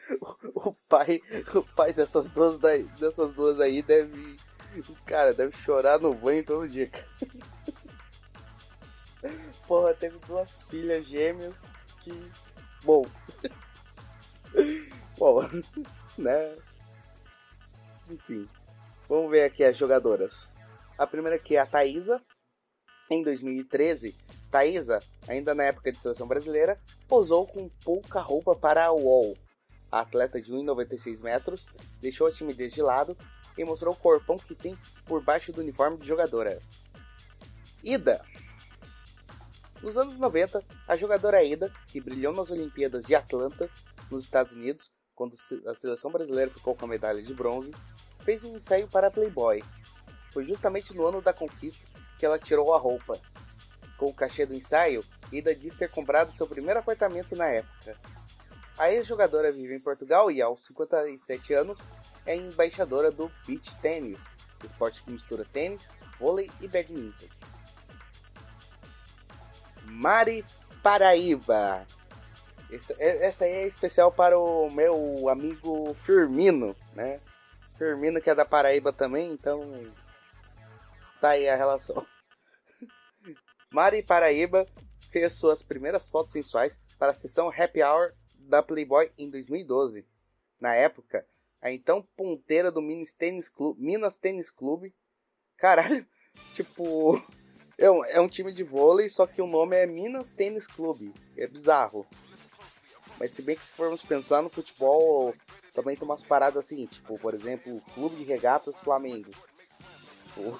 S3: o, pai, o pai dessas duas, daí, dessas duas aí deve, cara, deve chorar no banho todo dia. Cara. Porra, teve duas filhas gêmeas que, bom, bom, né? Enfim. Vamos ver aqui as jogadoras. A primeira aqui é a Thaisa. Em 2013, Thaisa, ainda na época de seleção brasileira, posou com pouca roupa para a UOL. A atleta de 1,96 metros deixou a timidez de lado e mostrou o corpão que tem por baixo do uniforme de jogadora. Ida. Nos anos 90, a jogadora Ida, que brilhou nas Olimpíadas de Atlanta, nos Estados Unidos, quando a seleção brasileira ficou com a medalha de bronze, fez um ensaio para Playboy. Foi justamente no ano da conquista que ela tirou a roupa. Com o cachê do ensaio, Ida diz ter comprado seu primeiro apartamento na época. A ex-jogadora vive em Portugal e, aos 57 anos, é embaixadora do beach tennis, esporte que mistura tênis, vôlei e badminton. Mari Paraíba. Essa aí é especial para o meu amigo Firmino, né? Firmino que é da Paraíba também, então tá aí a relação. Mari Paraíba fez suas primeiras fotos sensuais para a sessão Happy Hour da Playboy em 2012. Na época, a então ponteira do Minas Tênis Clube, Minas Tênis Clube, caralho, tipo, é um, é um time de vôlei, só que o nome é Minas Tênis Clube. É bizarro. Mas se bem que se formos pensar no futebol, também tem umas paradas assim, tipo, por exemplo, Clube de Regatas Flamengo. Tipo,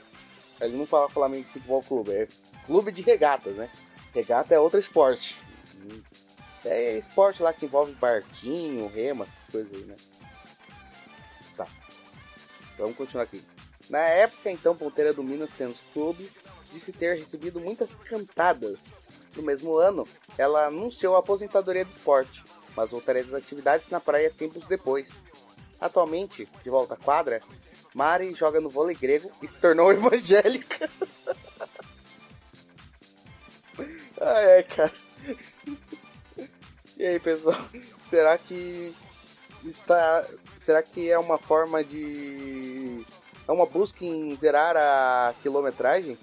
S3: ele não fala Flamengo Futebol Clube, é Clube de Regatas, né? Regata é outro esporte. É esporte lá que envolve barquinho, rema, essas coisas aí, né? Tá. Vamos continuar aqui. Na época, então, ponteira do Minas Tênis Clube disse ter recebido muitas cantadas. No mesmo ano, ela anunciou a aposentadoria do esporte mas voltaria às atividades na praia tempos depois. Atualmente, de volta à quadra, Mari joga no vôlei grego e se tornou evangélica. Ah, é, cara. E aí, pessoal, será que está será que é uma forma de é uma busca em zerar a quilometragem?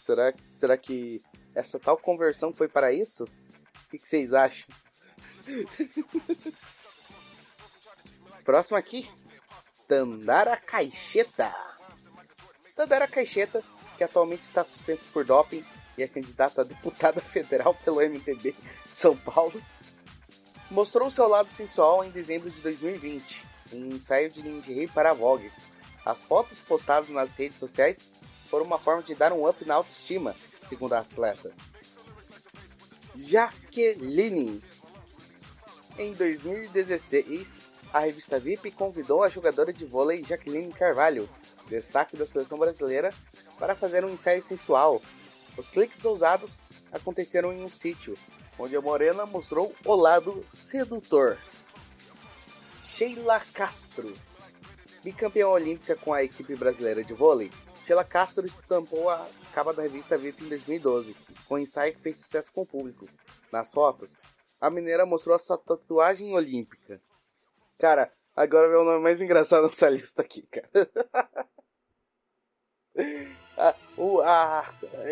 S3: Será será que essa tal conversão foi para isso? O que, que vocês acham? Próximo aqui, Tandara Caixeta. Tandara Caixeta, que atualmente está suspensa por doping e é candidata a deputada federal pelo MTB de São Paulo, mostrou seu lado sensual em dezembro de 2020, em um ensaio de lingerie para a Vogue. As fotos postadas nas redes sociais foram uma forma de dar um up na autoestima, segundo a atleta. Jaqueline em 2016, a revista VIP convidou a jogadora de vôlei Jaqueline Carvalho, destaque da seleção brasileira, para fazer um ensaio sensual. Os cliques ousados aconteceram em um sítio, onde a morena mostrou o lado sedutor. Sheila Castro, bicampeã olímpica com a equipe brasileira de vôlei, Sheila Castro estampou a capa da revista VIP em 2012, com um ensaio que fez sucesso com o público. Nas fotos, a mineira mostrou a sua tatuagem olímpica. Cara, agora é o nome mais engraçado nessa lista aqui, cara. A, a,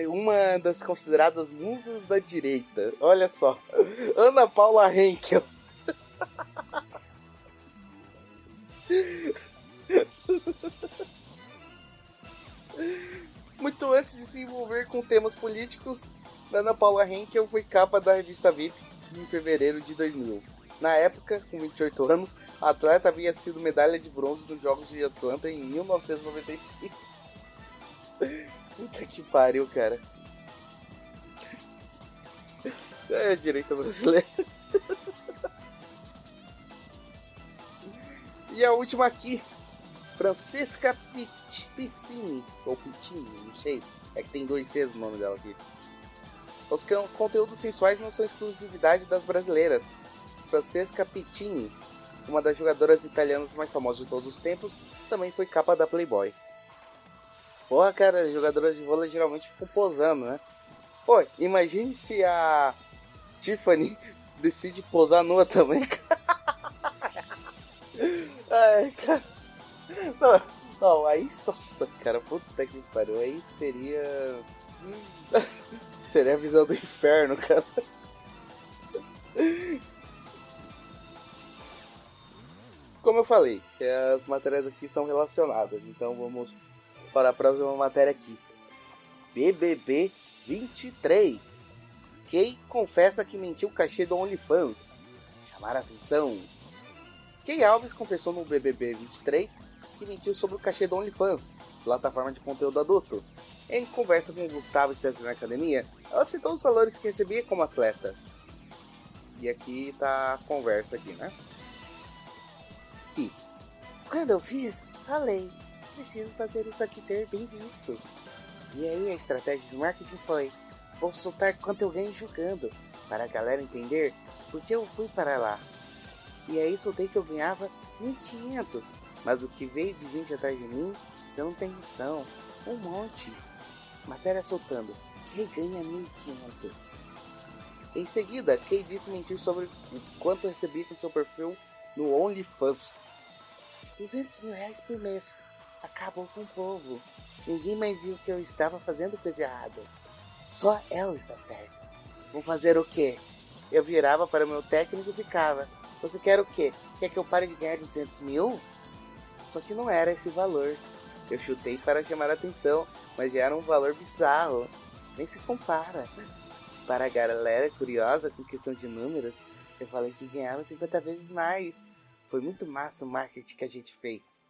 S3: uma das consideradas musas da direita. Olha só. Ana Paula Henkel. muito antes de se envolver com temas políticos, Ana Paula Henkel foi capa da revista VIP em fevereiro de 2000. Na época, com 28 anos, a atleta havia sido medalha de bronze nos Jogos de Atlanta em 1995. Puta que pariu, cara. É direita brasileira. E a última aqui, Francisca Piscini, ou Pittini, não sei. É que tem dois Cs no nome dela aqui. Os conteúdos sensuais não são exclusividade das brasileiras. Francesca Pittini, uma das jogadoras italianas mais famosas de todos os tempos, também foi capa da Playboy. Porra, cara, jogadoras de vôlei geralmente ficam posando, né? Pô, imagine se a Tiffany decide posar nua também, cara. Ai, cara. Não, não, aí, nossa, cara, puta que pariu. Aí seria. seria a visão do inferno, cara. Como eu falei, as matérias aqui são relacionadas, então vamos para a próxima matéria aqui. BBB 23. Kay confessa que mentiu o cachê do OnlyFans. Chamar a atenção. Kay Alves confessou no BBB 23 que mentiu sobre o cachê do OnlyFans, plataforma de conteúdo adulto. Em conversa com Gustavo César na academia, ela citou os valores que recebia como atleta. E aqui tá a conversa aqui, né? Que quando eu fiz, falei, preciso fazer isso aqui ser bem visto. E aí a estratégia de marketing foi, vou soltar quanto eu ganho jogando, para a galera entender porque eu fui para lá. E aí soltei que eu ganhava 1.500, mas o que veio de gente atrás de mim, você não tem noção, um monte. Matéria soltando, Kay ganha 1.500. Em seguida, Kay disse mentir sobre quanto recebia com seu perfil no OnlyFans. 200 mil reais por mês. Acabou com o povo. Ninguém mais viu que eu estava fazendo coisa errada. Só ela está certa. Vou fazer o quê? Eu virava para o meu técnico e ficava. Você quer o quê? Quer que eu pare de ganhar 200 mil? Só que não era esse valor. Eu chutei para chamar a atenção, mas já era um valor bizarro. Nem se compara. Para a galera curiosa com questão de números, eu falei que ganhava 50 vezes mais. Foi muito massa o marketing que a gente fez.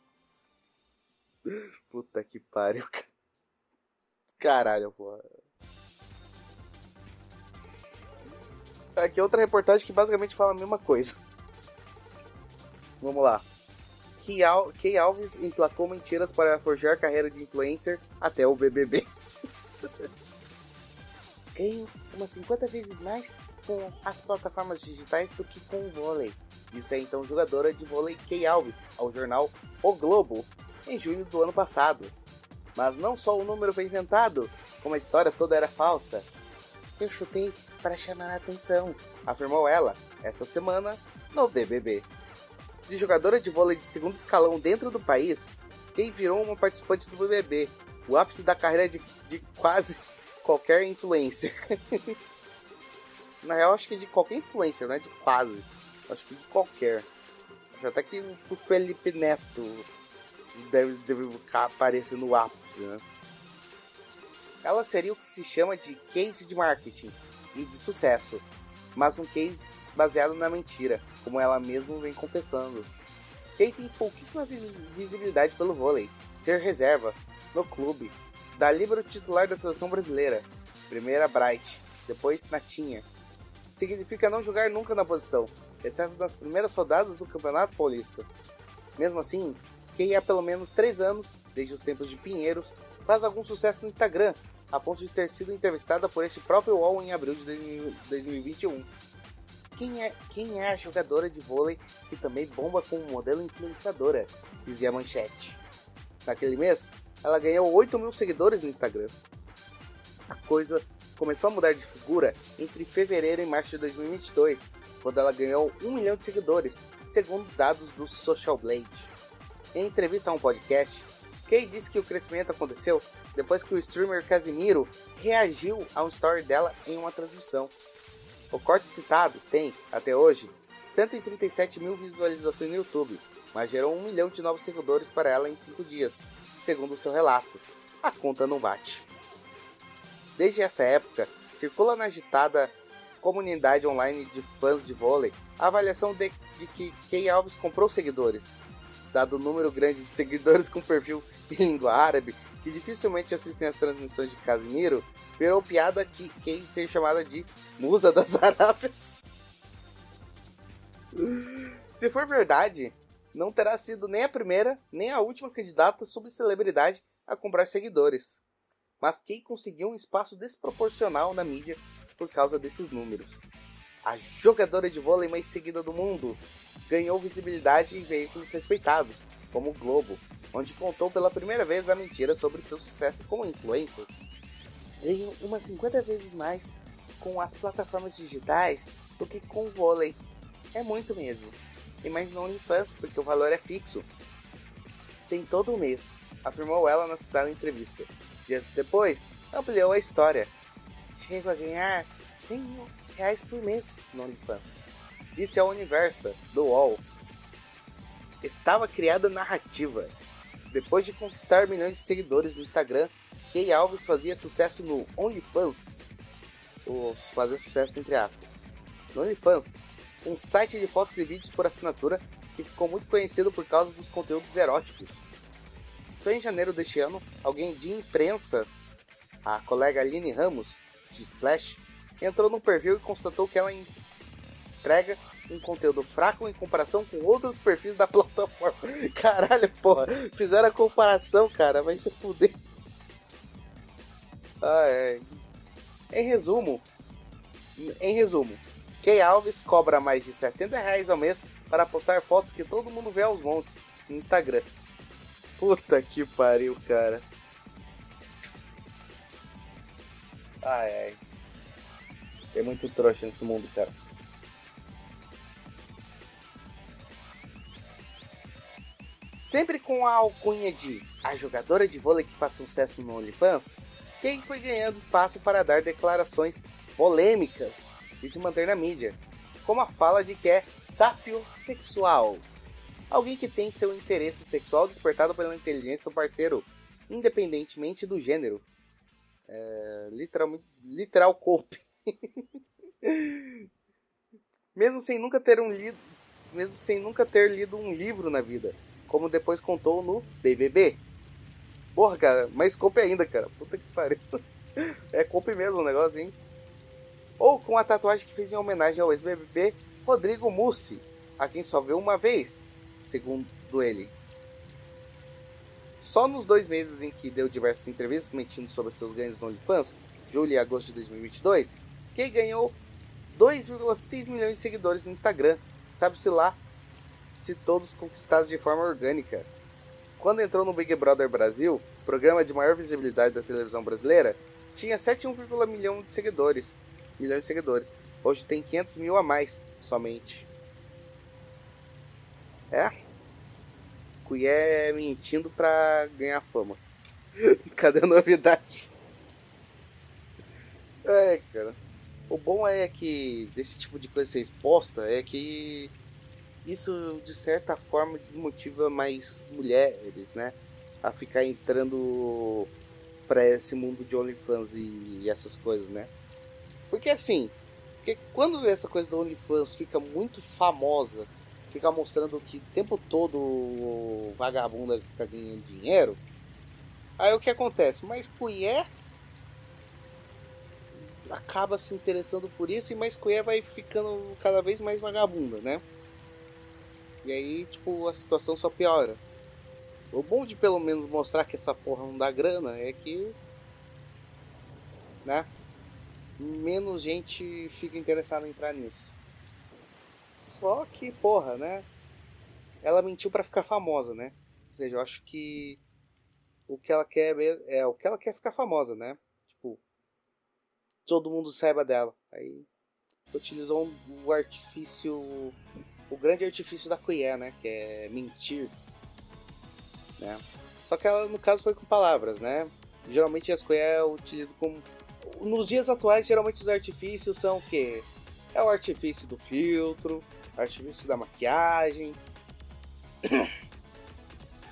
S3: Puta que pariu. Caralho, porra. Aqui é outra reportagem que basicamente fala a mesma coisa. Vamos lá. Kay Alves emplacou mentiras para forjar carreira de influencer até o BBB. Ganho umas 50 vezes mais com as plataformas digitais do que com o vôlei. Disse a então jogadora de vôlei Kay Alves ao jornal O Globo em junho do ano passado. Mas não só o número foi inventado, como a história toda era falsa. Eu chutei para chamar a atenção, afirmou ela essa semana no BBB de jogadora de vôlei de segundo escalão dentro do país, quem virou uma participante do BBB, o ápice da carreira de, de quase qualquer influencer. Na real, acho que de qualquer influencer, não é de quase. Acho que de qualquer. Acho até que o Felipe Neto deve, deve aparecer no ápice, né? Ela seria o que se chama de case de marketing e de sucesso, mas um case baseado na mentira, como ela mesma vem confessando. Kay tem pouquíssima visibilidade pelo vôlei, ser reserva, no clube, da líbero titular da seleção brasileira, primeira Bright, depois Natinha. Significa não jogar nunca na posição, exceto nas primeiras rodadas do Campeonato Paulista. Mesmo assim, Kay há pelo menos 3 anos, desde os tempos de Pinheiros, faz algum sucesso no Instagram, a ponto de ter sido entrevistada por este próprio UOL em abril de 2021 quem é, quem é a jogadora de vôlei que também bomba como modelo influenciadora? Dizia a manchete. Naquele mês, ela ganhou 8 mil seguidores no Instagram. A coisa começou a mudar de figura entre fevereiro e março de 2022, quando ela ganhou 1 milhão de seguidores, segundo dados do Social Blade. Em entrevista a um podcast, Kay disse que o crescimento aconteceu depois que o streamer Casimiro reagiu a um story dela em uma transmissão. O corte citado tem, até hoje, 137 mil visualizações no YouTube, mas gerou um milhão de novos seguidores para ela em 5 dias, segundo o seu relato. a conta não bate. Desde essa época, circula na agitada comunidade online de fãs de vôlei a avaliação de, de que Key Alves comprou seguidores. Dado o número grande de seguidores com perfil em língua árabe, que dificilmente assistem às transmissões de Casimiro, virou piada que Kay ser chamada de Musa das Arábias. Se for verdade, não terá sido nem a primeira, nem a última candidata subcelebridade a comprar seguidores. Mas Kay conseguiu um espaço desproporcional na mídia por causa desses números. A jogadora de vôlei mais seguida do mundo ganhou visibilidade em veículos respeitados, como o Globo, onde contou pela primeira vez a mentira sobre seu sucesso como influencer. Ganhou umas 50 vezes mais com as plataformas digitais do que com o vôlei. É muito mesmo. E mais no OnlyFans, porque o valor é fixo. Tem todo um mês, afirmou ela na cidade entrevista. Dias depois, ampliou a história. Chego a ganhar 100 mil reais por mês no OnlyFans. Disse ao Universa, do UOL. Estava criada narrativa. Depois de conquistar milhões de seguidores no Instagram, Kay Alves fazia sucesso no OnlyFans. Ou fazer sucesso entre aspas. No OnlyFans, um site de fotos e vídeos por assinatura que ficou muito conhecido por causa dos conteúdos eróticos. Só em janeiro deste ano, alguém de imprensa, a colega Aline Ramos, de Splash, entrou no perfil e constatou que ela entrega um conteúdo fraco em comparação com outros perfis da plataforma. Caralho, porra, fizeram a comparação, cara, vai se fuder. Ah, é. Em resumo, em resumo, Kay Alves cobra mais de 70 reais ao mês para postar fotos que todo mundo vê aos montes no Instagram. Puta que pariu, cara. Ai, ai. Tem muito trouxa nesse mundo, cara. Sempre com a alcunha de a jogadora de vôlei que faz sucesso no OnlyFans, quem foi ganhando espaço para dar declarações polêmicas e se manter na mídia, como a fala de que é sapiosexual, alguém que tem seu interesse sexual despertado pela inteligência do parceiro, independentemente do gênero. É, literalmente, literal cope. mesmo sem nunca ter um lido, mesmo sem nunca ter lido um livro na vida, como depois contou no BBB. Porra, cara, mais cope ainda, cara. Puta que pariu. É cope mesmo o negócio, hein? Ou com a tatuagem que fez em homenagem ao ex-BBB Rodrigo Mussi, a quem só viu uma vez, segundo ele. Só nos dois meses em que deu diversas entrevistas mentindo sobre seus ganhos no OnlyFans, julho e agosto de 2022, Kay ganhou 2,6 milhões de seguidores no Instagram. Sabe-se lá se todos conquistados de forma orgânica. Quando entrou no Big Brother Brasil, programa de maior visibilidade da televisão brasileira, tinha 7,1 milhão de seguidores. Milhões de seguidores. Hoje tem 500 mil a mais, somente. É? Cuié mentindo pra ganhar fama. Cadê a novidade? É, cara. O bom é que desse tipo de coisa ser exposta é que isso de certa forma desmotiva mais mulheres, né? A ficar entrando para esse mundo de OnlyFans e essas coisas, né? Porque assim, porque quando essa coisa do OnlyFans fica muito famosa, fica mostrando que o tempo todo o vagabundo fica ganhando dinheiro, aí o que acontece? Mas mulher acaba se interessando por isso e mais Cuié vai ficando cada vez mais vagabunda, né? E aí, tipo, a situação só piora. O bom de pelo menos mostrar que essa porra não dá grana é que. né? Menos gente fica interessada em entrar nisso. Só que, porra, né? Ela mentiu para ficar famosa, né? Ou seja, eu acho que o que ela quer é o que ela quer ficar famosa, né? todo mundo saiba dela. Aí utilizou um, o artifício, o grande artifício da colher, né? Que é mentir. Né? Só que ela, no caso, foi com palavras, né? Geralmente as colheres utilizam como. Nos dias atuais, geralmente os artifícios são o quê? É o artifício do filtro, artifício da maquiagem.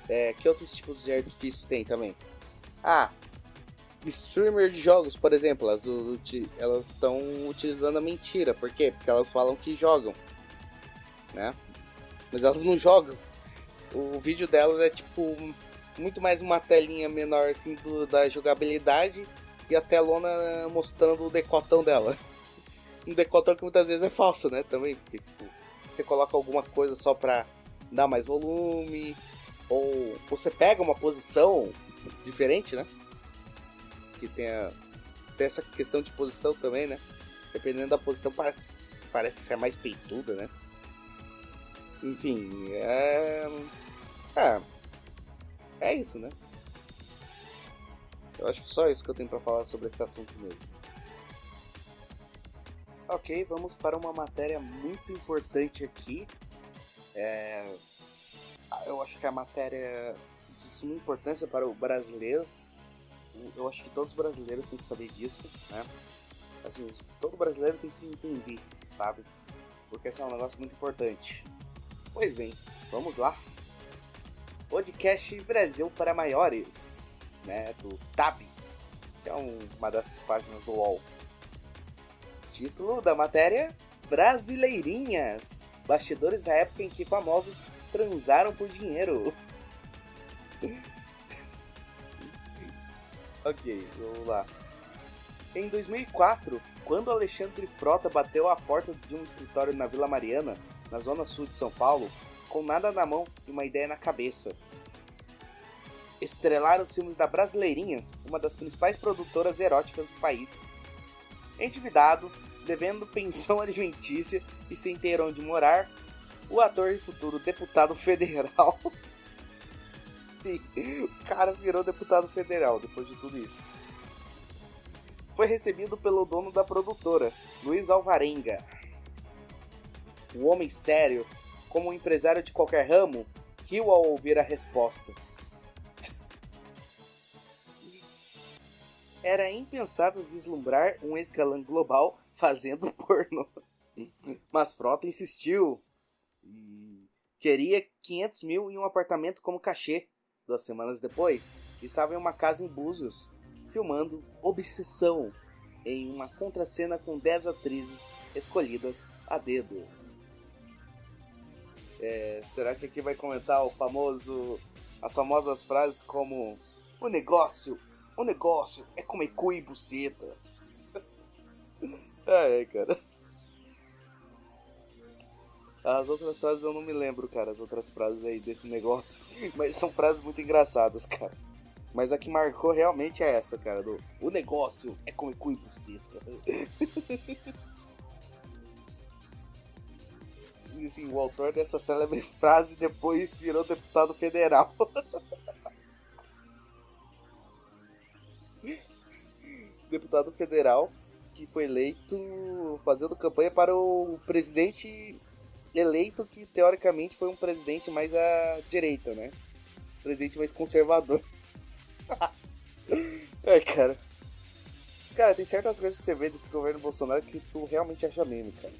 S3: É, que outros tipos de artifícios tem também? Ah, streamer de jogos, por exemplo, elas elas estão utilizando a mentira. Por quê? Porque elas falam que jogam, né? Mas elas não jogam. O vídeo delas é tipo muito mais uma telinha menor assim do, da jogabilidade e a telona mostrando o decotão dela. Um decotão que muitas vezes é falso, né? Também, porque tipo, você coloca alguma coisa só pra dar mais volume, ou você pega uma posição diferente, né? Que tem, tem essa questão de posição também, né? Dependendo da posição, parece, parece ser mais peituda, né? Enfim, é. É. É isso, né? Eu acho que só isso que eu tenho pra falar sobre esse assunto mesmo. Ok, vamos para uma matéria muito importante aqui. É... Eu acho que a matéria de suma importância para o brasileiro. Eu acho que todos os brasileiros têm que saber disso, né? Assim, todo brasileiro tem que entender, sabe? Porque esse é um negócio muito importante. Pois bem, vamos lá. Podcast Brasil para Maiores, né? Do TAB, que é um- uma dessas páginas do UOL. Título da matéria: Brasileirinhas. Bastidores da época em que famosos transaram por dinheiro. ok, vamos lá. Em 2004, quando Alexandre Frota bateu à porta de um escritório na Vila Mariana, na zona sul de São Paulo, com nada na mão e uma ideia na cabeça. Estrelar os filmes da Brasileirinhas, uma das principais produtoras eróticas do país. Endividado, devendo pensão alimentícia e sem ter onde morar, o ator e futuro deputado federal. Sim, o cara virou deputado federal depois de tudo isso. Foi recebido pelo dono da produtora, Luiz Alvarenga. O homem sério, como um empresário de qualquer ramo, riu ao ouvir a resposta. Era impensável vislumbrar um ex-galã global fazendo porno. Mas Frota insistiu queria 500 mil em um apartamento como cachê. Duas semanas depois, estava em uma casa em Búzios, filmando Obsessão, em uma contracena com 10 atrizes escolhidas a dedo. É, será que aqui vai comentar o famoso, as famosas frases como o negócio, o negócio é comer cu e buceta. Ai, cara. As outras frases eu não me lembro, cara, as outras frases aí desse negócio. Mas são frases muito engraçadas, cara. Mas a que marcou realmente é essa, cara, do O negócio é comer cu e buceta. Assim, o autor dessa célebre frase depois virou deputado federal. deputado federal que foi eleito fazendo campanha para o presidente eleito que teoricamente foi um presidente mais à direita, né? Presidente mais conservador. Ai, cara. Cara, tem certas coisas que você vê desse governo Bolsonaro que tu realmente acha meme, cara.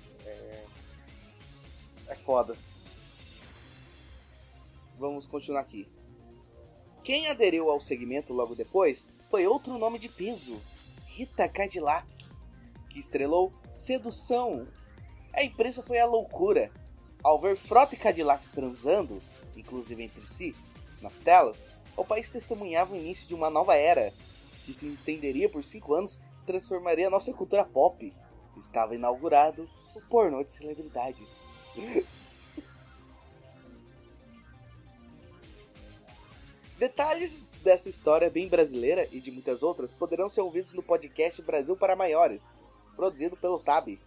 S3: É, foda. Vamos continuar aqui. Quem aderiu ao segmento logo depois foi outro nome de peso, Rita Cadillac, que estrelou Sedução. A imprensa foi a loucura. Ao ver Frota e Cadillac transando, inclusive entre si, nas telas, o país testemunhava o início de uma nova era, que se estenderia por cinco anos e transformaria a nossa cultura pop. Estava inaugurado o pornô de celebridades. Detalhes dessa história bem brasileira e de muitas outras poderão ser ouvidos no podcast Brasil para Maiores, produzido pelo TAB.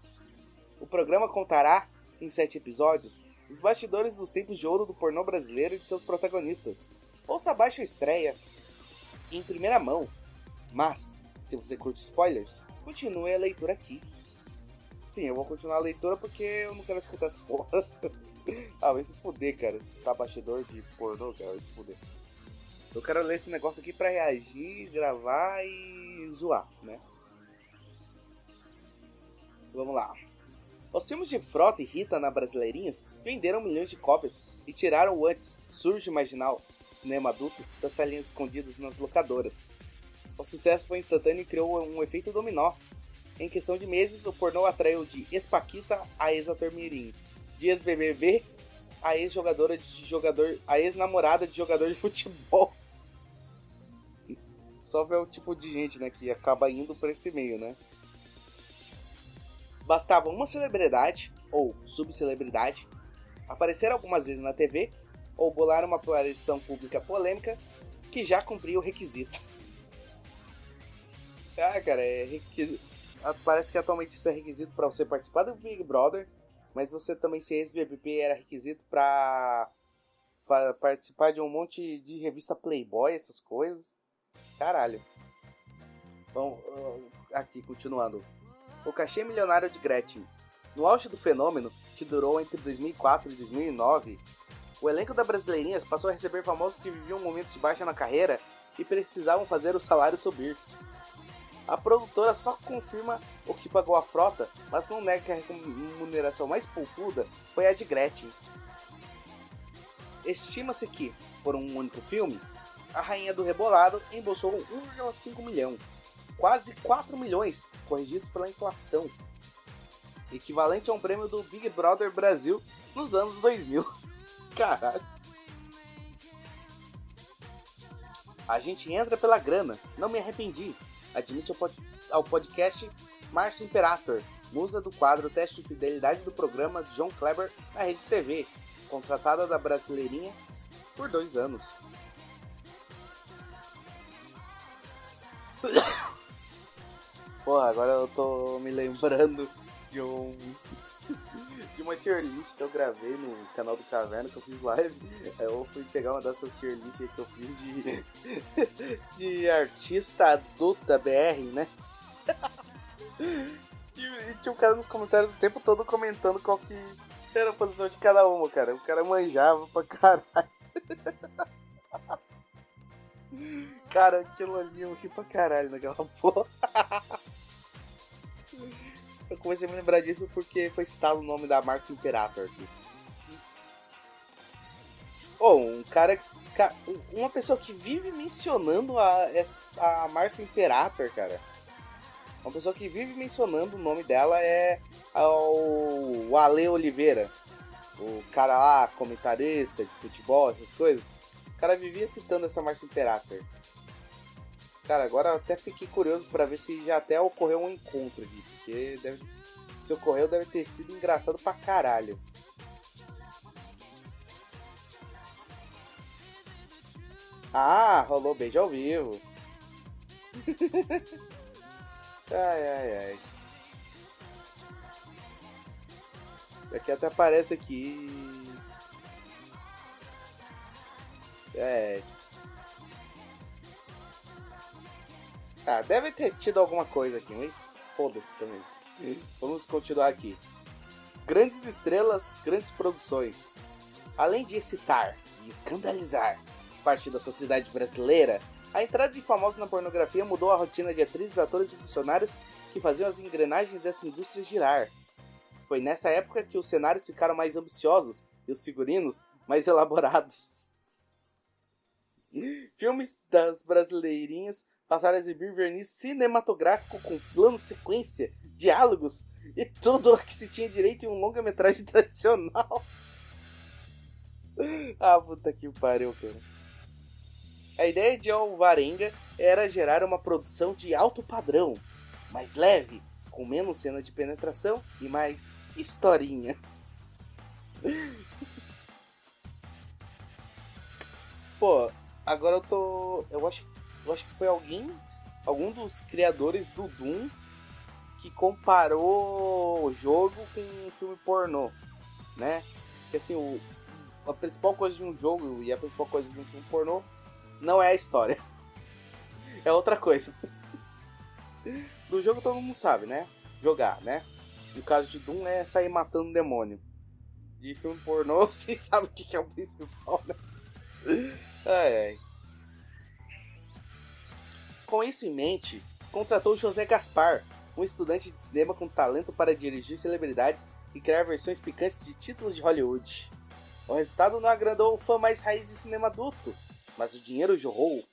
S3: O programa contará, em sete episódios, os bastidores dos tempos de ouro do pornô brasileiro e de seus protagonistas. Ouça abaixo a estreia em primeira mão. Mas, se você curte spoilers, continue a leitura aqui. Sim, eu vou continuar a leitura porque eu não quero escutar essa porra. ah, vai se fuder, cara. Escutar bastidor de pornô, cara, vai se fuder. Eu quero ler esse negócio aqui pra reagir, gravar e zoar, né? Vamos lá. Os filmes de Frota e Rita na Brasileirinhas venderam milhões de cópias e tiraram o antes surge marginal cinema adulto das salinhas escondidas nas locadoras. O sucesso foi instantâneo e criou um efeito dominó. Em questão de meses, o pornô atraiu de ex-paquita a ex-ator mirim, de ex-BBB a ex-jogadora de jogador, a ex-namorada de jogador de futebol. Só ver o tipo de gente, né, que acaba indo por esse meio, né? Bastava uma celebridade ou subcelebridade aparecer algumas vezes na TV ou bolar uma aparição pública polêmica que já cumpria o requisito. Ah, cara, é requisito. Parece que atualmente isso é requisito para você participar do Big Brother, mas você também ser ex-BBB era requisito para participar de um monte de revista Playboy, essas coisas. Caralho. Bom, aqui continuando. O cachê milionário de Gretchen. No auge do fenômeno, que durou entre 2004 e 2009, o elenco da Brasileirinhas passou a receber famosos que viviam momentos de baixa na carreira e precisavam fazer o salário subir. A produtora só confirma o que pagou a frota, mas não nega que a remuneração mais poupuda foi a de Gretchen. Estima-se que, por um único filme, a Rainha do Rebolado embolsou 1,5 milhão, quase 4 milhões, corrigidos pela inflação, equivalente a um prêmio do Big Brother Brasil nos anos 2000. Caralho. A gente entra pela grana, não me arrependi, admite ao podcast Márcia Imperator, musa do quadro Teste de Fidelidade do programa John Kleber na Rede TV, contratada da Brasileirinha por dois anos. Porra, agora eu tô me lembrando de um. De uma tier list que eu gravei no canal do Caverna que eu fiz live. Eu fui pegar uma dessas tier list que eu fiz de. de artista adulta BR, né? E, e, tinha um cara nos comentários o tempo todo comentando qual que era a posição de cada uma, cara. O cara manjava pra caralho. Cara, aquilo ali eu ri pra caralho naquela porra. Comecei a me lembrar disso porque foi citado o nome da Marcia Imperator aqui. Oh, um cara. Uma pessoa que vive mencionando a, a Marcia Imperator, cara. Uma pessoa que vive mencionando o nome dela é o Ale Oliveira. O cara lá, comentarista de futebol, essas coisas. O cara vivia citando essa Marcia Imperator. Cara, agora até fiquei curioso para ver se já até ocorreu um encontro aqui. Porque deve, se ocorreu, deve ter sido engraçado pra caralho. Ah, rolou beijo ao vivo. ai, ai, ai. Aqui até aparece aqui. É. Ah, deve ter tido alguma coisa aqui, mas foda-se também. Vamos continuar aqui. Grandes estrelas, grandes produções. Além de excitar e escandalizar parte da sociedade brasileira, a entrada de famosos na pornografia mudou a rotina de atrizes, atores e funcionários que faziam as engrenagens dessa indústria girar. Foi nessa época que os cenários ficaram mais ambiciosos e os figurinos mais elaborados. Filmes das brasileirinhas passaram a exibir verniz cinematográfico com plano sequência, diálogos e tudo o que se tinha direito em um longa-metragem tradicional. ah, puta que pariu, cara. A ideia de Alvarenga era gerar uma produção de alto padrão, mais leve, com menos cena de penetração e mais historinha. Pô, agora eu tô. Eu acho eu acho que foi alguém, algum dos criadores do Doom que comparou o jogo com um filme pornô, né? Que assim, o, a principal coisa de um jogo e a principal coisa de um filme pornô não é a história. É outra coisa. Do jogo todo mundo sabe, né? Jogar, né? No caso de Doom é sair matando demônio. De filme pornô, vocês sabem o que é o principal, né? Ai, ai. Com isso em mente, contratou José Gaspar, um estudante de cinema com talento para dirigir celebridades e criar versões picantes de títulos de Hollywood. O resultado não agradou o fã mais raiz de cinema adulto, mas o dinheiro jorrou.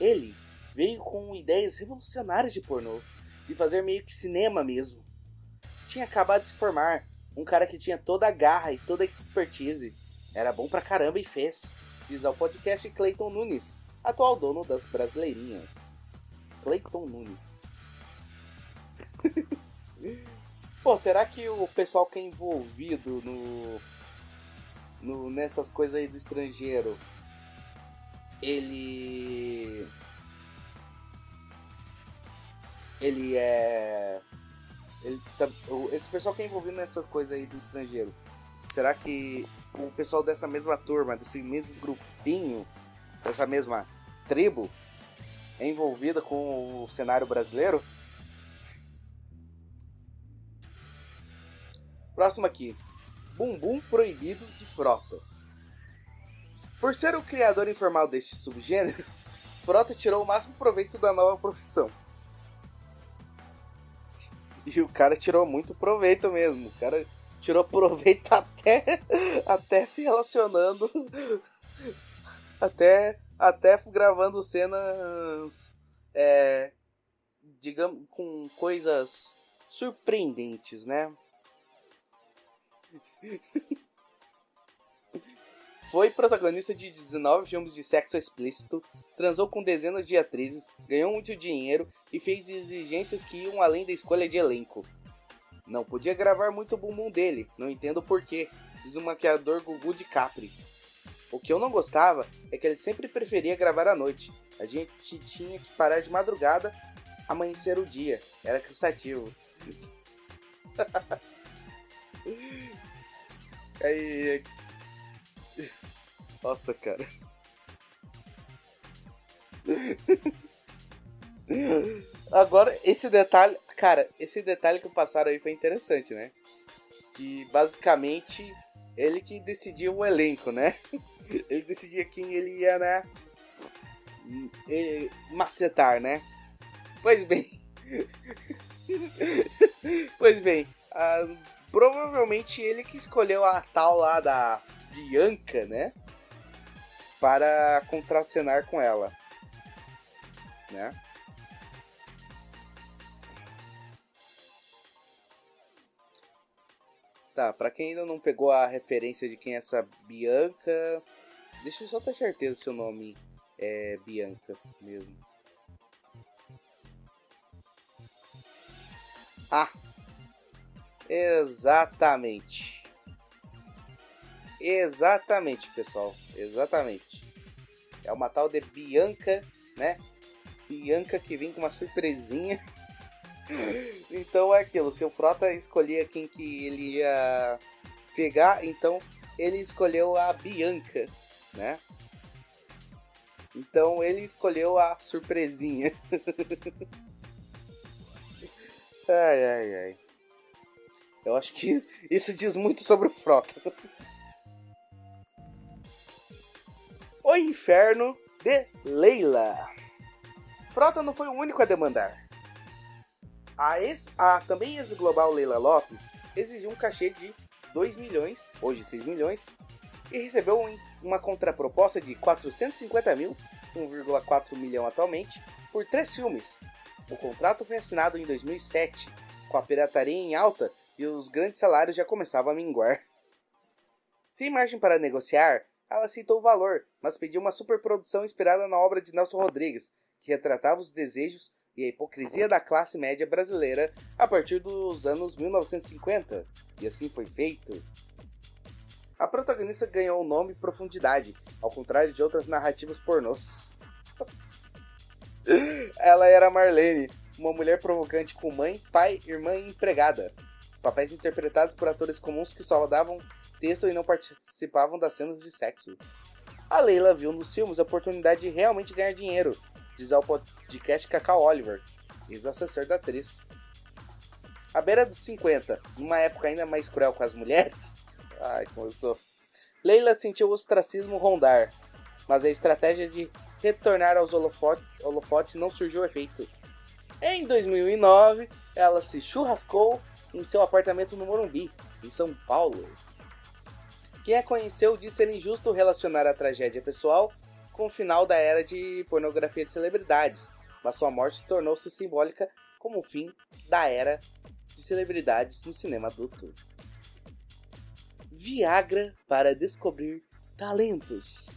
S3: Ele veio com ideias revolucionárias de pornô, de fazer meio que cinema mesmo. Tinha acabado de se formar, um cara que tinha toda a garra e toda a expertise. Era bom pra caramba e fez, diz ao podcast Clayton Nunes, atual dono das Brasileirinhas. Clayton Nunes. Pô, será que o pessoal que é envolvido no, no nessas coisas aí do estrangeiro, ele ele é ele tá, esse pessoal que é envolvido nessas coisas aí do estrangeiro, será que o pessoal dessa mesma turma, desse mesmo grupinho, dessa mesma tribo, envolvida com o cenário brasileiro? Próximo aqui. Bumbum proibido de frota. Por ser o criador informal deste subgênero, Frota tirou o máximo proveito da nova profissão. E o cara tirou muito proveito mesmo. O cara tirou proveito até, até se relacionando. Até, até gravando cenas. É, digamos, com coisas surpreendentes, né? Foi protagonista de 19 filmes de sexo explícito, transou com dezenas de atrizes, ganhou muito dinheiro e fez exigências que iam além da escolha de elenco. Não podia gravar muito o bumbum dele, não entendo porquê, diz o maquiador Gugu de Capri. O que eu não gostava é que ele sempre preferia gravar à noite. A gente tinha que parar de madrugada, amanhecer o dia. Era cansativo. Aí. Nossa, cara. Agora, esse detalhe. Cara, esse detalhe que passaram aí foi interessante, né? Que basicamente ele que decidia o elenco, né? Ele decidia quem ele ia, né? Macetar, né? Pois bem. pois bem, uh, provavelmente ele que escolheu a tal lá da Bianca, né? Para contracenar com ela, né? Tá, pra quem ainda não pegou a referência de quem é essa Bianca, deixa eu só ter certeza se o nome é Bianca mesmo. Ah, exatamente. Exatamente, pessoal. Exatamente. É uma tal de Bianca, né? Bianca que vem com uma surpresinha. então é aquilo, seu Frota escolhia quem que ele ia pegar, então ele escolheu a Bianca, né? Então ele escolheu a surpresinha. ai, ai, ai. Eu acho que isso diz muito sobre o Frota. o Inferno de Leila. Frota não foi o único a demandar. A, ex, a também ex-global Leila Lopes exigiu um cachê de 2 milhões, hoje 6 milhões, e recebeu uma contraproposta de 450 mil, 1,4 milhão atualmente, por três filmes. O contrato foi assinado em 2007, com a pirataria em alta e os grandes salários já começavam a minguar. Sem margem para negociar, ela aceitou o valor, mas pediu uma superprodução inspirada na obra de Nelson Rodrigues, que retratava os desejos e a hipocrisia da classe média brasileira a partir dos anos 1950, e assim foi feito. A protagonista ganhou o nome Profundidade, ao contrário de outras narrativas pornôs. Ela era Marlene, uma mulher provocante com mãe, pai, irmã e empregada. Papéis interpretados por atores comuns que só davam texto e não participavam das cenas de sexo. A Leila viu nos filmes a oportunidade de realmente ganhar dinheiro diz ao podcast Cacau Oliver, ex-assessor da atriz. À beira dos 50, numa época ainda mais cruel com as mulheres, ai sou, Leila sentiu o ostracismo rondar, mas a estratégia de retornar aos holofotes, holofotes não surgiu efeito. Em 2009, ela se churrascou em seu apartamento no Morumbi, em São Paulo. Quem a conheceu disse ser injusto relacionar a tragédia pessoal com o final da era de pornografia de celebridades, mas sua morte tornou-se simbólica como o fim da era de celebridades no cinema adulto. Viagra para descobrir talentos.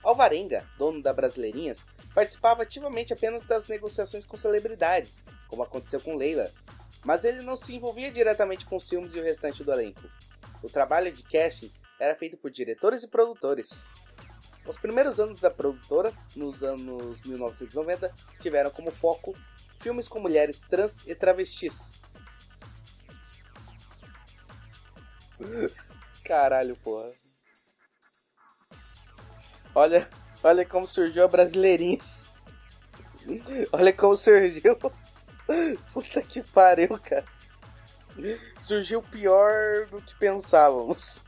S3: Alvarenga, dono da Brasileirinhas, participava ativamente apenas das negociações com celebridades, como aconteceu com Leila, mas ele não se envolvia diretamente com os filmes e o restante do elenco. O trabalho de casting era feito por diretores e produtores. Os primeiros anos da produtora, nos anos 1990, tiveram como foco filmes com mulheres trans e travestis. Caralho, porra. Olha, olha como surgiu a Brasileirinhas. Olha como surgiu. Puta que pariu, cara. Surgiu pior do que pensávamos.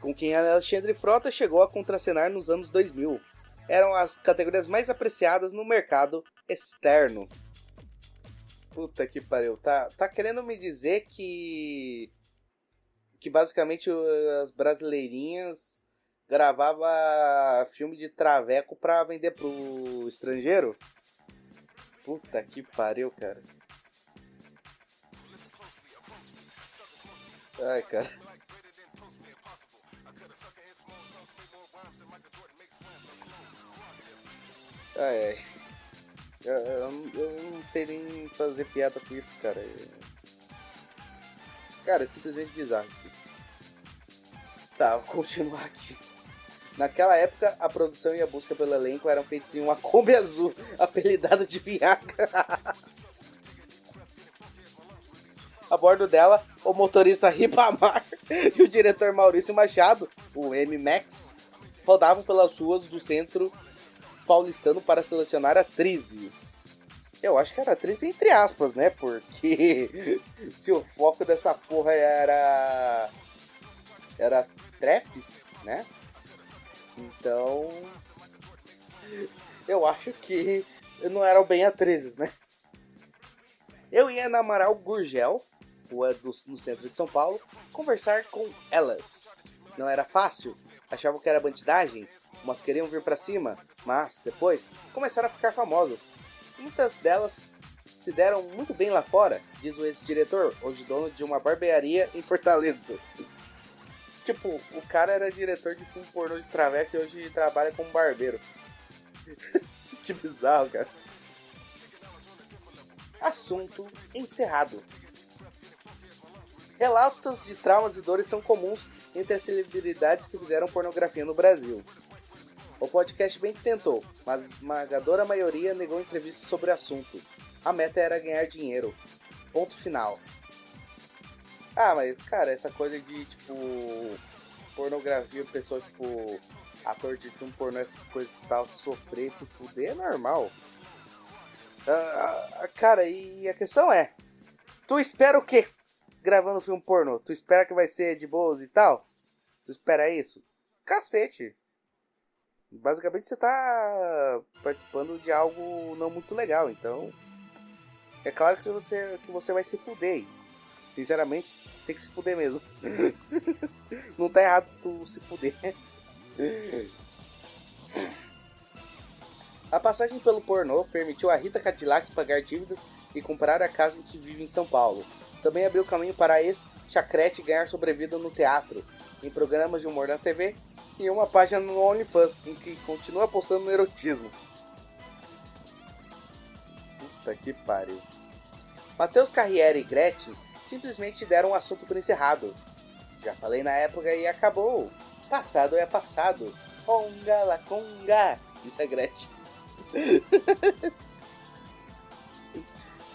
S3: Com quem Alexandre Frota chegou a contracenar nos anos 2000. Eram as categorias mais apreciadas no mercado externo. Puta que pariu. Tá, tá querendo me dizer que que basicamente as brasileirinhas gravava filme de traveco pra vender pro estrangeiro? Puta que pariu, cara. Ai, cara. Ai, ai. Eu, eu, eu não sei nem fazer piada com isso, cara. Cara, é simplesmente aqui. Tá, vou continuar aqui. Naquela época, a produção e a busca pelo elenco eram feitas em uma Kombi azul, apelidada de Viagra. a bordo dela, o motorista Ribamar e o diretor Maurício Machado, o M-Max, rodavam pelas ruas do centro paulistano para selecionar atrizes. Eu acho que era atriz entre aspas, né? Porque se o foco dessa porra era. Era traps, né? Então. Eu acho que não eram bem atrizes, né? Eu ia na Amaral Gurgel, rua do, no centro de São Paulo, conversar com elas. Não era fácil, achavam que era bandidagem, mas queriam vir para cima, mas depois começaram a ficar famosas. Muitas delas se deram muito bem lá fora, diz o ex-diretor, hoje dono de uma barbearia em Fortaleza. tipo, o cara era diretor de filme pornô de traveco e hoje trabalha como barbeiro. que bizarro, cara. Assunto encerrado. Relatos de traumas e dores são comuns entre as celebridades que fizeram pornografia no Brasil. O podcast bem que tentou, mas a esmagadora maioria negou entrevistas sobre o assunto. A meta era ganhar dinheiro. Ponto final. Ah, mas, cara, essa coisa de, tipo, pornografia, pessoa, tipo, ator de filme pornô, essa coisa e tal, sofrer, se fuder, é normal. Ah, cara, e a questão é, tu espera o quê? Gravando filme pornô? Tu espera que vai ser de boas e tal? Tu espera isso? Cacete. Basicamente você tá participando de algo não muito legal, então é claro que você, que você vai se fuder. Sinceramente, tem que se fuder mesmo. não tá errado tu se fuder. A passagem pelo pornô permitiu a Rita Cadillac pagar dívidas e comprar a casa em que vive em São Paulo. Também abriu caminho para a ex-chacrete ganhar sobrevida no teatro, em programas de humor na TV e uma página no OnlyFans, em que continua postando no erotismo. Puta que pariu. Matheus Carriere e Gretchen simplesmente deram o assunto por encerrado. Já falei na época e acabou. Passado é passado. Conga la conga, disse a Gretchen.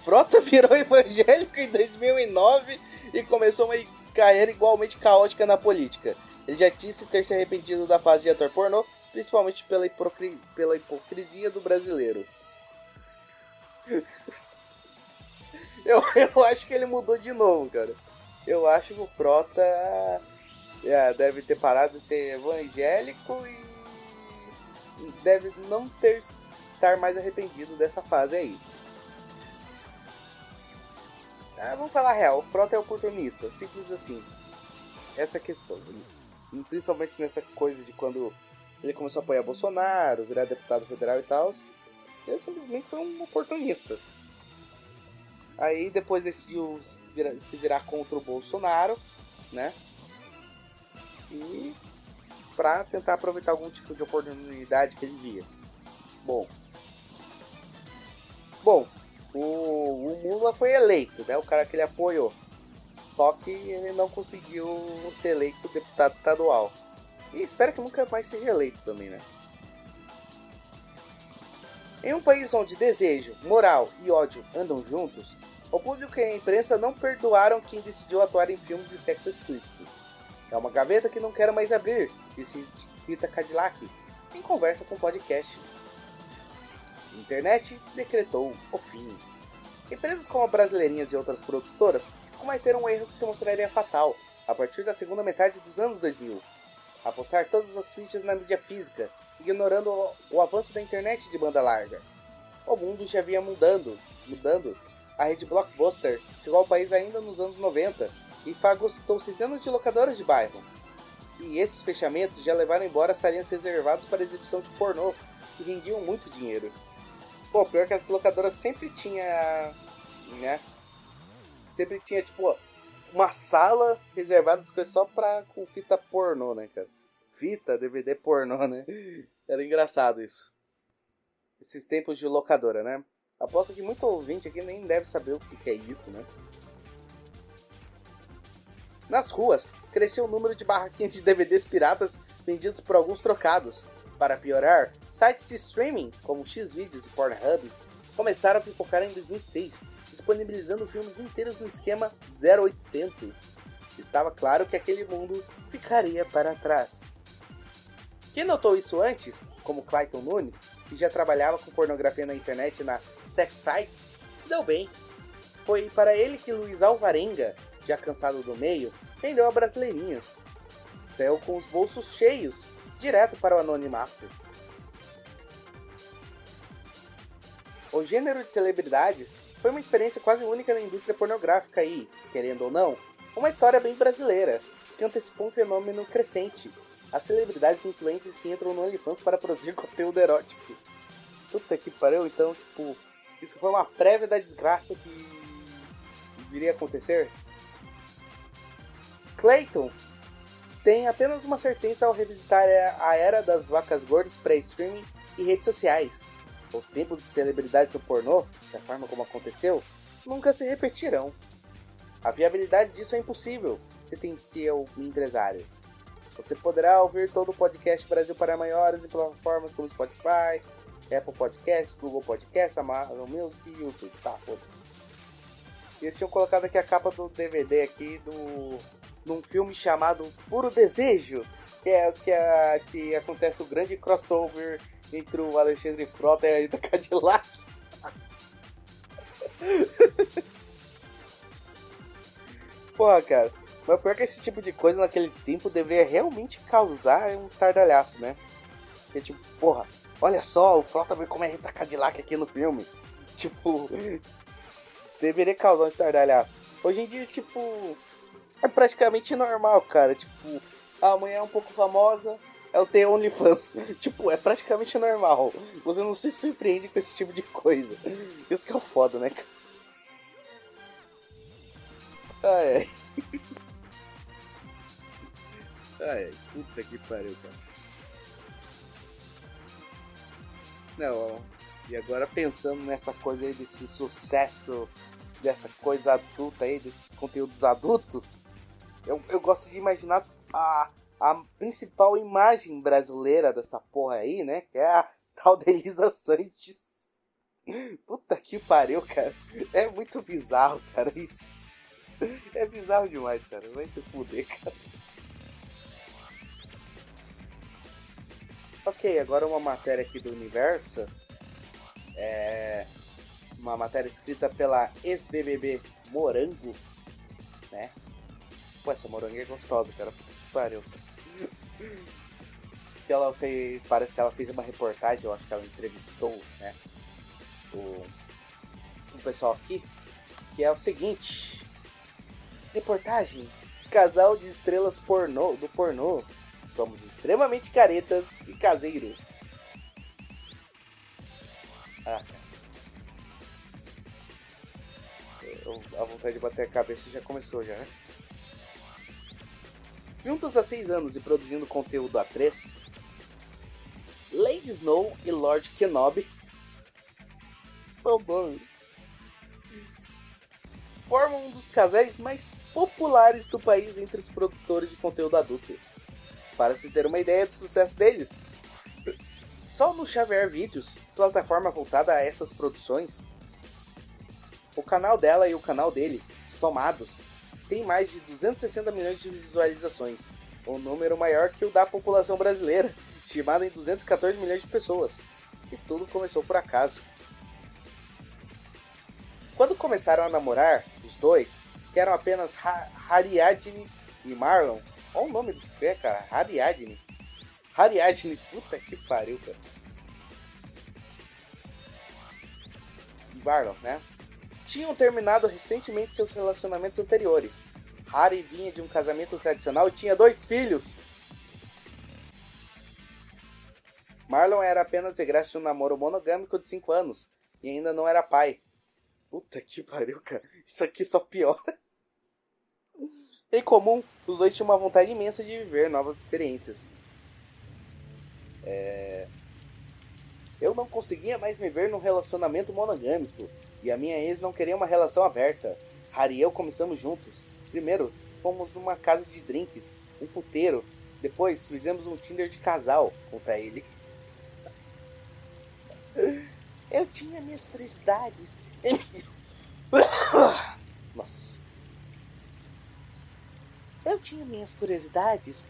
S3: Frota virou evangélico em 2009 e começou uma carreira igualmente caótica na política. Ele já disse ter se arrependido da fase de ator pornô, principalmente pela, hipocri... pela hipocrisia do brasileiro. eu, eu acho que ele mudou de novo, cara. Eu acho que o Frota é, deve ter parado de ser evangélico e deve não ter estar mais arrependido dessa fase aí. Ah, vamos falar real, o Frota é oportunista, simples assim. Essa é a questão. Principalmente nessa coisa de quando ele começou a apoiar Bolsonaro, virar deputado federal e tal. Ele simplesmente foi um oportunista. Aí depois decidiu se virar contra o Bolsonaro, né? E para tentar aproveitar algum tipo de oportunidade que ele via. Bom, bom, o, o Lula foi eleito, né? O cara que ele apoiou. Só que ele não conseguiu ser eleito deputado estadual. E espero que nunca mais seja eleito também, né? Em um país onde desejo, moral e ódio andam juntos, o público e a imprensa não perdoaram quem decidiu atuar em filmes de sexo explícito. É uma gaveta que não quero mais abrir, disse Tita Cadillac em conversa com o podcast. Internet decretou o fim. Empresas como a Brasileirinhas e outras produtoras cometeram um erro que se mostraria fatal a partir da segunda metade dos anos 2000. Apostar todas as fichas na mídia física, ignorando o, o avanço da internet de banda larga. O mundo já vinha mudando, mudando. A rede Blockbuster chegou ao país ainda nos anos 90 e fagocitou centenas de locadoras de bairro. E esses fechamentos já levaram embora salinhas reservadas para exibição de pornô, que rendiam muito dinheiro. Pô, pior que as locadoras sempre tinha, né, sempre tinha, tipo, uma sala reservada só pra com fita pornô, né, cara? Fita, DVD pornô, né? Era engraçado isso. Esses tempos de locadora, né? Aposto que muito ouvinte aqui nem deve saber o que é isso, né? Nas ruas, cresceu o número de barraquinhas de DVDs piratas vendidos por alguns trocados. Para piorar, sites de streaming, como Xvideos e Pornhub, começaram a pipocar em 2006 disponibilizando filmes inteiros no esquema 0800. Estava claro que aquele mundo ficaria para trás. Quem notou isso antes, como Clayton Nunes, que já trabalhava com pornografia na internet na Sex Sites, se deu bem. Foi para ele que Luiz Alvarenga, já cansado do meio, vendeu a Brasileirinhas. Saiu com os bolsos cheios, direto para o anonimato. O gênero de celebridades foi uma experiência quase única na indústria pornográfica e, querendo ou não, uma história bem brasileira, que antecipou um fenômeno crescente. As celebridades e influencers que entram no OnlyFans para produzir conteúdo erótico. Puta que pariu, então, tipo, isso foi uma prévia da desgraça que viria a acontecer? Clayton tem apenas uma certeza ao revisitar a era das vacas gordas pré-streaming e redes sociais os tempos de celebridades do pornô, da forma como aconteceu, nunca se repetirão. A viabilidade disso é impossível se tem seu empresário. Você poderá ouvir todo o podcast Brasil para Maiores em plataformas como Spotify, Apple Podcasts, Google Podcasts, Amazon Music e YouTube. Tá, foda-se. Eles tinham colocado aqui a capa do DVD aqui do num filme chamado Puro Desejo, que é que, é, que acontece o grande crossover entre o Alexandre Frota e a Rita Cadillac. Porra, cara. Mas pior que esse tipo de coisa naquele tempo deveria realmente causar um estardalhaço, né? Porque, tipo, porra, olha só, o Frota vai comer a Rita Cadillac aqui no filme. Tipo, deveria causar um estardalhaço. Hoje em dia, tipo, é praticamente normal, cara. Tipo, a mulher é um pouco famosa, ela tem OnlyFans. tipo, é praticamente normal. Você não se surpreende com esse tipo de coisa. Isso que é o foda, né, cara? Ai, ai. ai, puta que pariu, cara. Não, e agora pensando nessa coisa aí desse sucesso, dessa coisa adulta aí, desses conteúdos adultos, eu, eu gosto de imaginar a a principal imagem brasileira dessa porra aí, né? Que é a tal da Elisa Sanches. Puta que pariu, cara. É muito bizarro, cara, isso. É bizarro demais, cara. Vai se fuder, cara. Ok, agora uma matéria aqui do Universo. É uma matéria escrita pela ex-BBB Morango, né? Pô, essa morango é gostosa, cara. Pariu. Que ela fez, parece que ela fez uma reportagem, eu acho que ela entrevistou, né, o, o pessoal aqui, que é o seguinte, reportagem, casal de estrelas pornô, do pornô, somos extremamente caretas e caseiros. Ah, A vontade de bater a cabeça já começou já, né? Juntos há seis anos e produzindo conteúdo a três, Lady Snow e Lord Kenobi formam um dos casais mais populares do país entre os produtores de conteúdo adulto. Para se ter uma ideia do sucesso deles, só no Xavier Vídeos, plataforma voltada a essas produções, o canal dela e o canal dele, somados, tem mais de 260 milhões de visualizações, um número maior que o da população brasileira, estimado em 214 milhões de pessoas. E tudo começou por acaso. Quando começaram a namorar, os dois, que eram apenas ha Ariadne e Marlon, olha o nome desse pé, cara, Ariadne. Ariadne, puta que pariu, cara. Marlon, né? Tinham terminado recentemente seus relacionamentos anteriores. Harry vinha de um casamento tradicional e tinha dois filhos. Marlon era apenas egresso de um namoro monogâmico de 5 anos e ainda não era pai. Puta que pariu, cara. Isso aqui só piora. Em comum, os dois tinham uma vontade imensa de viver novas experiências. É... Eu não conseguia mais me ver num relacionamento monogâmico e a minha ex não queria uma relação aberta. Harry e eu começamos juntos. Primeiro, fomos numa casa de drinks, um puteiro. Depois, fizemos um Tinder de casal, conta ele. Eu tinha minhas curiosidades. Nossa. Eu tinha minhas curiosidades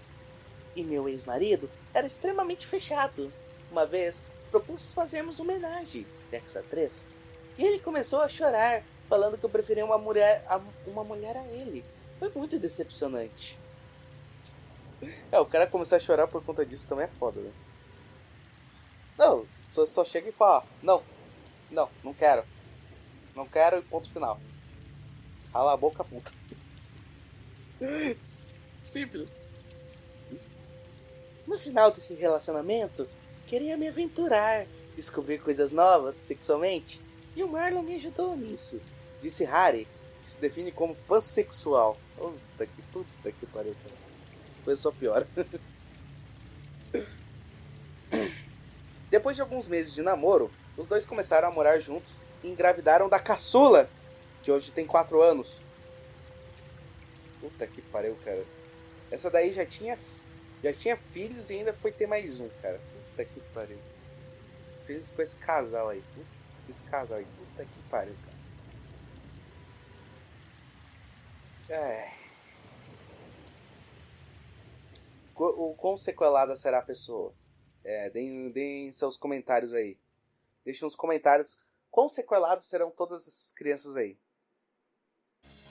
S3: e meu ex-marido era extremamente fechado. Uma vez propus fazermos homenagem, sexo a três, e ele começou a chorar, falando que eu preferia uma mulher a, uma mulher a ele. Foi muito decepcionante. É, o cara começar a chorar por conta disso também é foda, né? Não, só, só chega e fala, não, não, não quero. Não quero e ponto final. Cala a boca, puta. Simples. No final desse relacionamento, queria me aventurar, descobrir coisas novas sexualmente, e o Marlon me ajudou nisso. Disse Harry, que se define como pansexual. Puta que puta que pariu. Foi só pior. Depois de alguns meses de namoro, os dois começaram a morar juntos e engravidaram da caçula, que hoje tem 4 anos. Puta que pariu, cara. Essa daí já tinha já tinha filhos e ainda foi ter mais um, cara. Puta que pariu. Filhos com esse casal aí. Puta, esse casal aí. Puta que pariu, cara. É. O quão sequelada será a pessoa? É, deem, deem seus comentários aí. Deixem nos comentários quão sequelados serão todas essas crianças aí.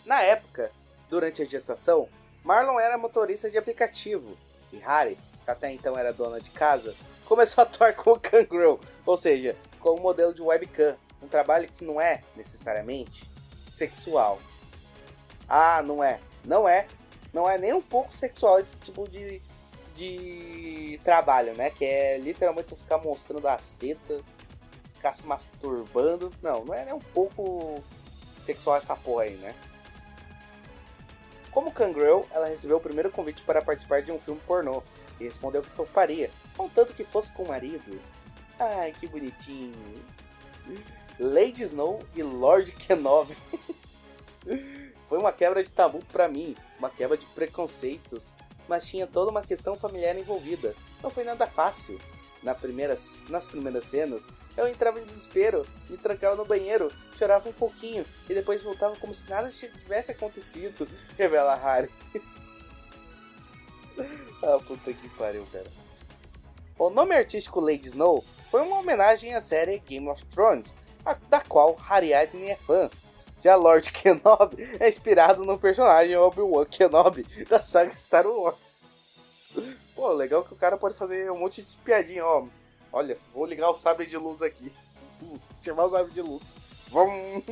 S3: Na época, durante a gestação, Marlon era motorista de aplicativo e Harry, que até então era dona de casa, começou a atuar como Kangaroo, ou seja, como modelo de webcam, um trabalho que não é necessariamente sexual. Ah, não é, não é, não é nem um pouco sexual esse tipo de, de trabalho, né? Que é literalmente ficar mostrando as tetas, ficar se masturbando. Não, não é nem um pouco sexual essa porra aí, né? Como Kangaroo, ela recebeu o primeiro convite para participar de um filme pornô e respondeu que toparia, contanto que fosse com o marido. Ai, que bonitinho. Lady Snow e Lord Kenobi. Foi uma quebra de tabu para mim, uma quebra de preconceitos, mas tinha toda uma questão familiar envolvida. Não foi nada fácil. Na primeira, nas primeiras cenas, eu entrava em desespero, me trancava no banheiro, chorava um pouquinho e depois voltava como se nada tivesse acontecido, revela Harry. ah, puta que pariu, cara. O nome artístico Lady Snow foi uma homenagem à série Game of Thrones, a, da qual Ariadne é fã. Já Lord Kenobi é inspirado no personagem Obi-Wan Kenobi da saga Star Wars. Pô, legal que o cara pode fazer um monte de piadinha, ó. Olha, vou ligar o sabre de luz aqui. Chamar o sabre de luz. Vamos.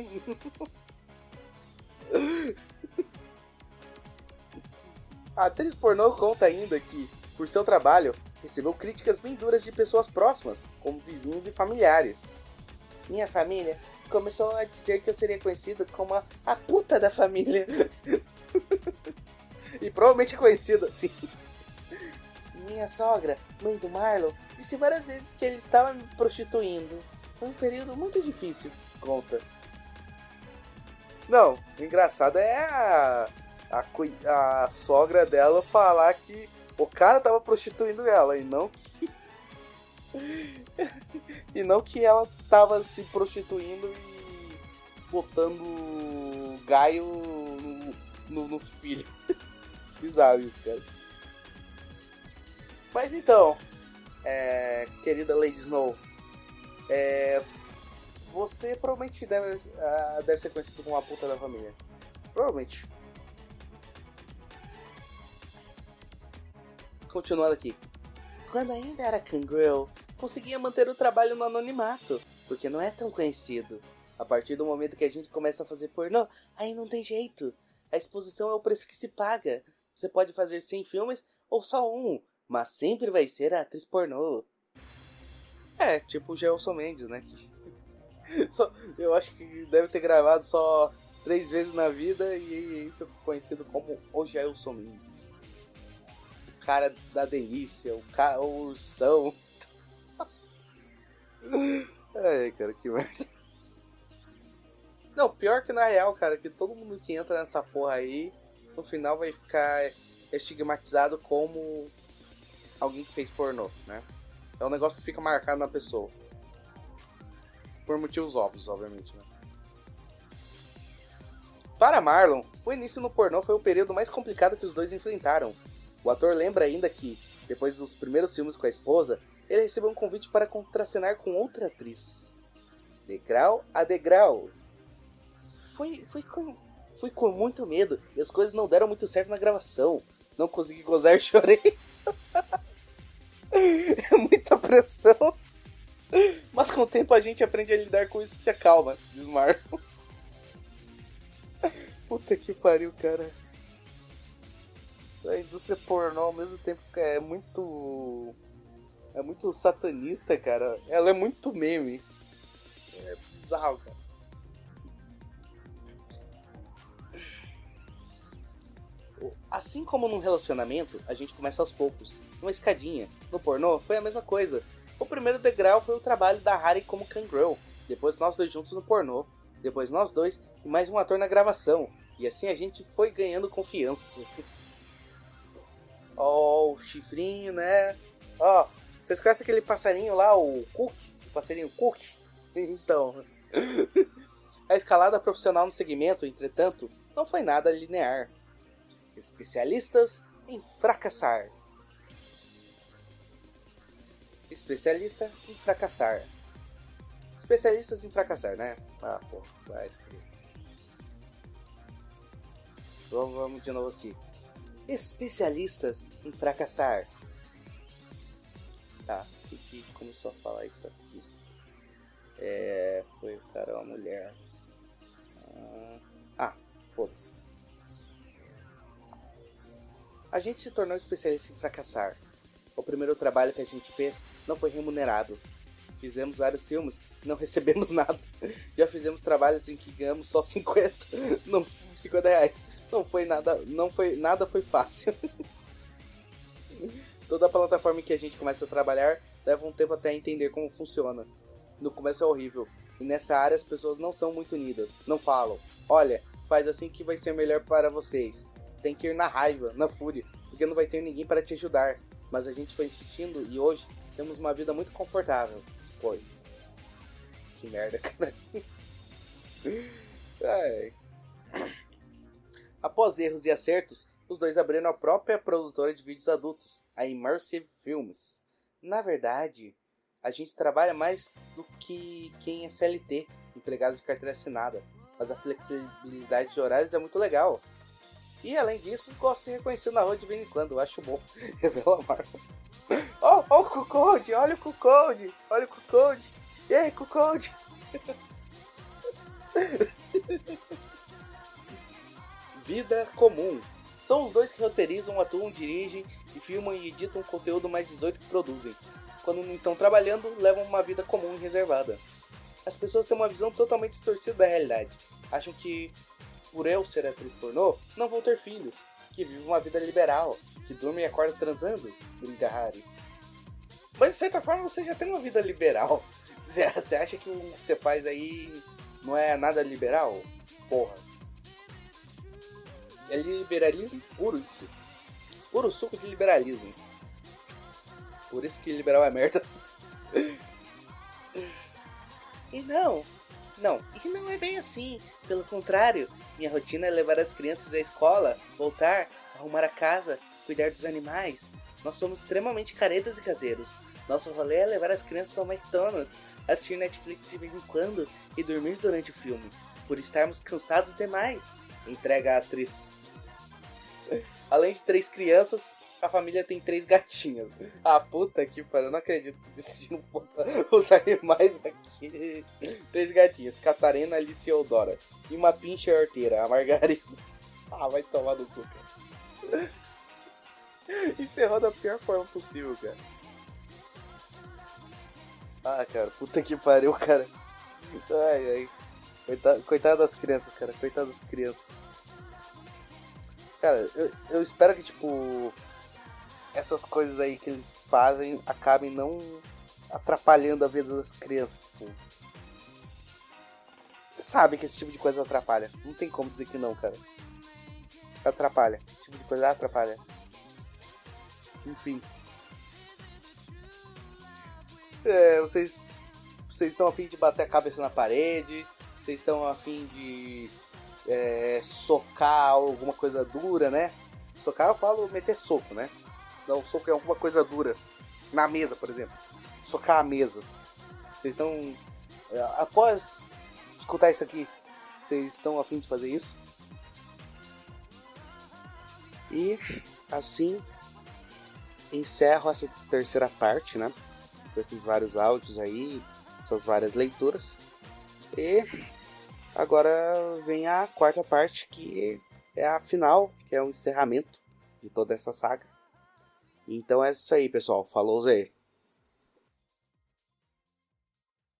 S3: A atriz pornô conta ainda que por seu trabalho, recebeu críticas bem duras de pessoas próximas, como vizinhos e familiares. Minha família começou a dizer que eu seria conhecido como a, a puta da família. e provavelmente conhecido assim. Minha sogra, mãe do Marlon, disse várias vezes que ele estava me prostituindo. Foi um período muito difícil, conta. Não, o engraçado é a, a, a sogra dela falar que o cara tava prostituindo ela e não que. e não que ela tava se prostituindo e botando gaio no, no, no filho. Bizarro isso, cara. Mas então, é, querida Lady Snow, é, você provavelmente deve, uh, deve ser conhecido como a puta da família. Provavelmente. Continuando aqui. Quando ainda era Kangirl, conseguia manter o trabalho no anonimato, porque não é tão conhecido. A partir do momento que a gente começa a fazer pornô, aí não tem jeito. A exposição é o preço que se paga. Você pode fazer 100 filmes ou só um, mas sempre vai ser a atriz pornô. É, tipo o Gelson Mendes, né? só, eu acho que deve ter gravado só três vezes na vida e, e ficou conhecido como o Gelson Mendes cara da delícia, o, cara, o ursão. Ai, cara, que merda. Não, pior que na real, cara, que todo mundo que entra nessa porra aí, no final vai ficar estigmatizado como alguém que fez pornô, né? É um negócio que fica marcado na pessoa. Por motivos óbvios, obviamente, né? Para Marlon, o início no pornô foi o período mais complicado que os dois enfrentaram, o ator lembra ainda que, depois dos primeiros filmes com a esposa, ele recebeu um convite para contracenar com outra atriz. Degrau a degrau. Foi, foi, com, foi com muito medo e as coisas não deram muito certo na gravação. Não consegui gozar e chorei. é muita pressão. Mas com o tempo a gente aprende a lidar com isso e se acalma, diz Marco. Puta que pariu, cara a indústria pornô ao mesmo tempo é muito. É muito satanista, cara. Ela é muito meme. É bizarro, cara. Assim como num relacionamento, a gente começa aos poucos, numa escadinha. No pornô, foi a mesma coisa. O primeiro degrau foi o trabalho da Harry como Kangirl. Depois nós dois juntos no pornô. Depois nós dois e mais um ator na gravação. E assim a gente foi ganhando confiança. Ó, o chifrinho, né? Ó, vocês conhecem aquele passarinho lá, o Cook? O passarinho Cook? Então. A escalada profissional no segmento, entretanto, não foi nada linear. Especialistas em fracassar. Especialista em fracassar. Especialistas em fracassar, né? Ah, pô, vai escrever. Vamos, vamos de novo aqui especialistas em fracassar. Tá, o que começou a falar isso aqui? É, foi o cara ou a mulher? Ah, ah foda-se. A gente se tornou especialista em fracassar. O primeiro trabalho que a gente fez não foi remunerado. Fizemos vários filmes e não recebemos nada. Já fizemos trabalhos em que ganhamos só 50, não 50 reais. Não foi nada, não foi nada foi fácil. Toda plataforma que a gente começa a trabalhar leva um tempo até entender como funciona. No começo é horrível. E nessa área as pessoas não são muito unidas, não falam. Olha, faz assim que vai ser melhor para vocês. Tem que ir na raiva, na fúria, porque não vai ter ninguém para te ajudar. Mas a gente foi insistindo e hoje temos uma vida muito confortável. Foi. Que merda, cara. Ai. Após erros e acertos, os dois abriram a própria produtora de vídeos adultos, a Immersive Films. Na verdade, a gente trabalha mais do que quem é CLT, empregado de carteira assinada, mas a flexibilidade de horários é muito legal. E além disso, gosto de ser reconhecido na rua de vez em quando, acho bom. Revela Marvel. Oh, oh, o Cucode, olha o Cucode, olha o Cucode. E aí, Cucode? Vida Comum. São os dois que roteirizam, atuam, dirigem e filmam e editam conteúdo mais 18 que produzem. Quando não estão trabalhando, levam uma vida comum e reservada. As pessoas têm uma visão totalmente distorcida da realidade. Acham que, por eu ser atriz pornô, não vou ter filhos, que vivo uma vida liberal, que dorme e acorda transando, brinca Harry. Mas de certa forma você já tem uma vida liberal. Você acha que o que você faz aí não é nada liberal? Porra. É liberalismo puro isso. Puro suco de liberalismo. Por isso que liberal é merda. e não, não, e não é bem assim. Pelo contrário, minha rotina é levar as crianças à escola, voltar, arrumar a casa, cuidar dos animais. Nós somos extremamente caretas e caseiros. Nosso rolê é levar as crianças ao McDonald's, assistir Netflix de vez em quando e dormir durante o filme, por estarmos cansados demais, entrega a atriz. Além de três crianças, a família tem três gatinhas. Ah, puta que pariu, eu não acredito que decidiram botar os animais aqui. Três gatinhas, Catarina, Alice e Eudora. E uma pinche arteira, a Margarida. Ah, vai tomar no cu, cara. Encerrou da pior forma possível, cara. Ah, cara, puta que pariu, cara. Ai, ai. Coitado, coitado das crianças, cara. Coitado das crianças. Cara, eu, eu espero que, tipo, essas coisas aí que eles fazem acabem não atrapalhando a vida das crianças. Tipo. Sabe que esse tipo de coisa atrapalha. Não tem como dizer que não, cara. Atrapalha. Esse tipo de coisa atrapalha. Enfim. É, vocês. Vocês estão afim de bater a cabeça na parede. Vocês estão afim de é, socar alguma coisa dura, né? Socar eu falo meter soco, né? Não, soco é alguma coisa dura. Na mesa, por exemplo. Socar a mesa. Vocês estão. É, após escutar isso aqui, vocês estão afim de fazer isso? E assim encerro essa terceira parte, né? Com esses vários áudios aí, essas várias leituras. E agora vem a quarta parte, que é a final, que é o encerramento de toda essa saga. Então é isso aí, pessoal. Falou, Zé.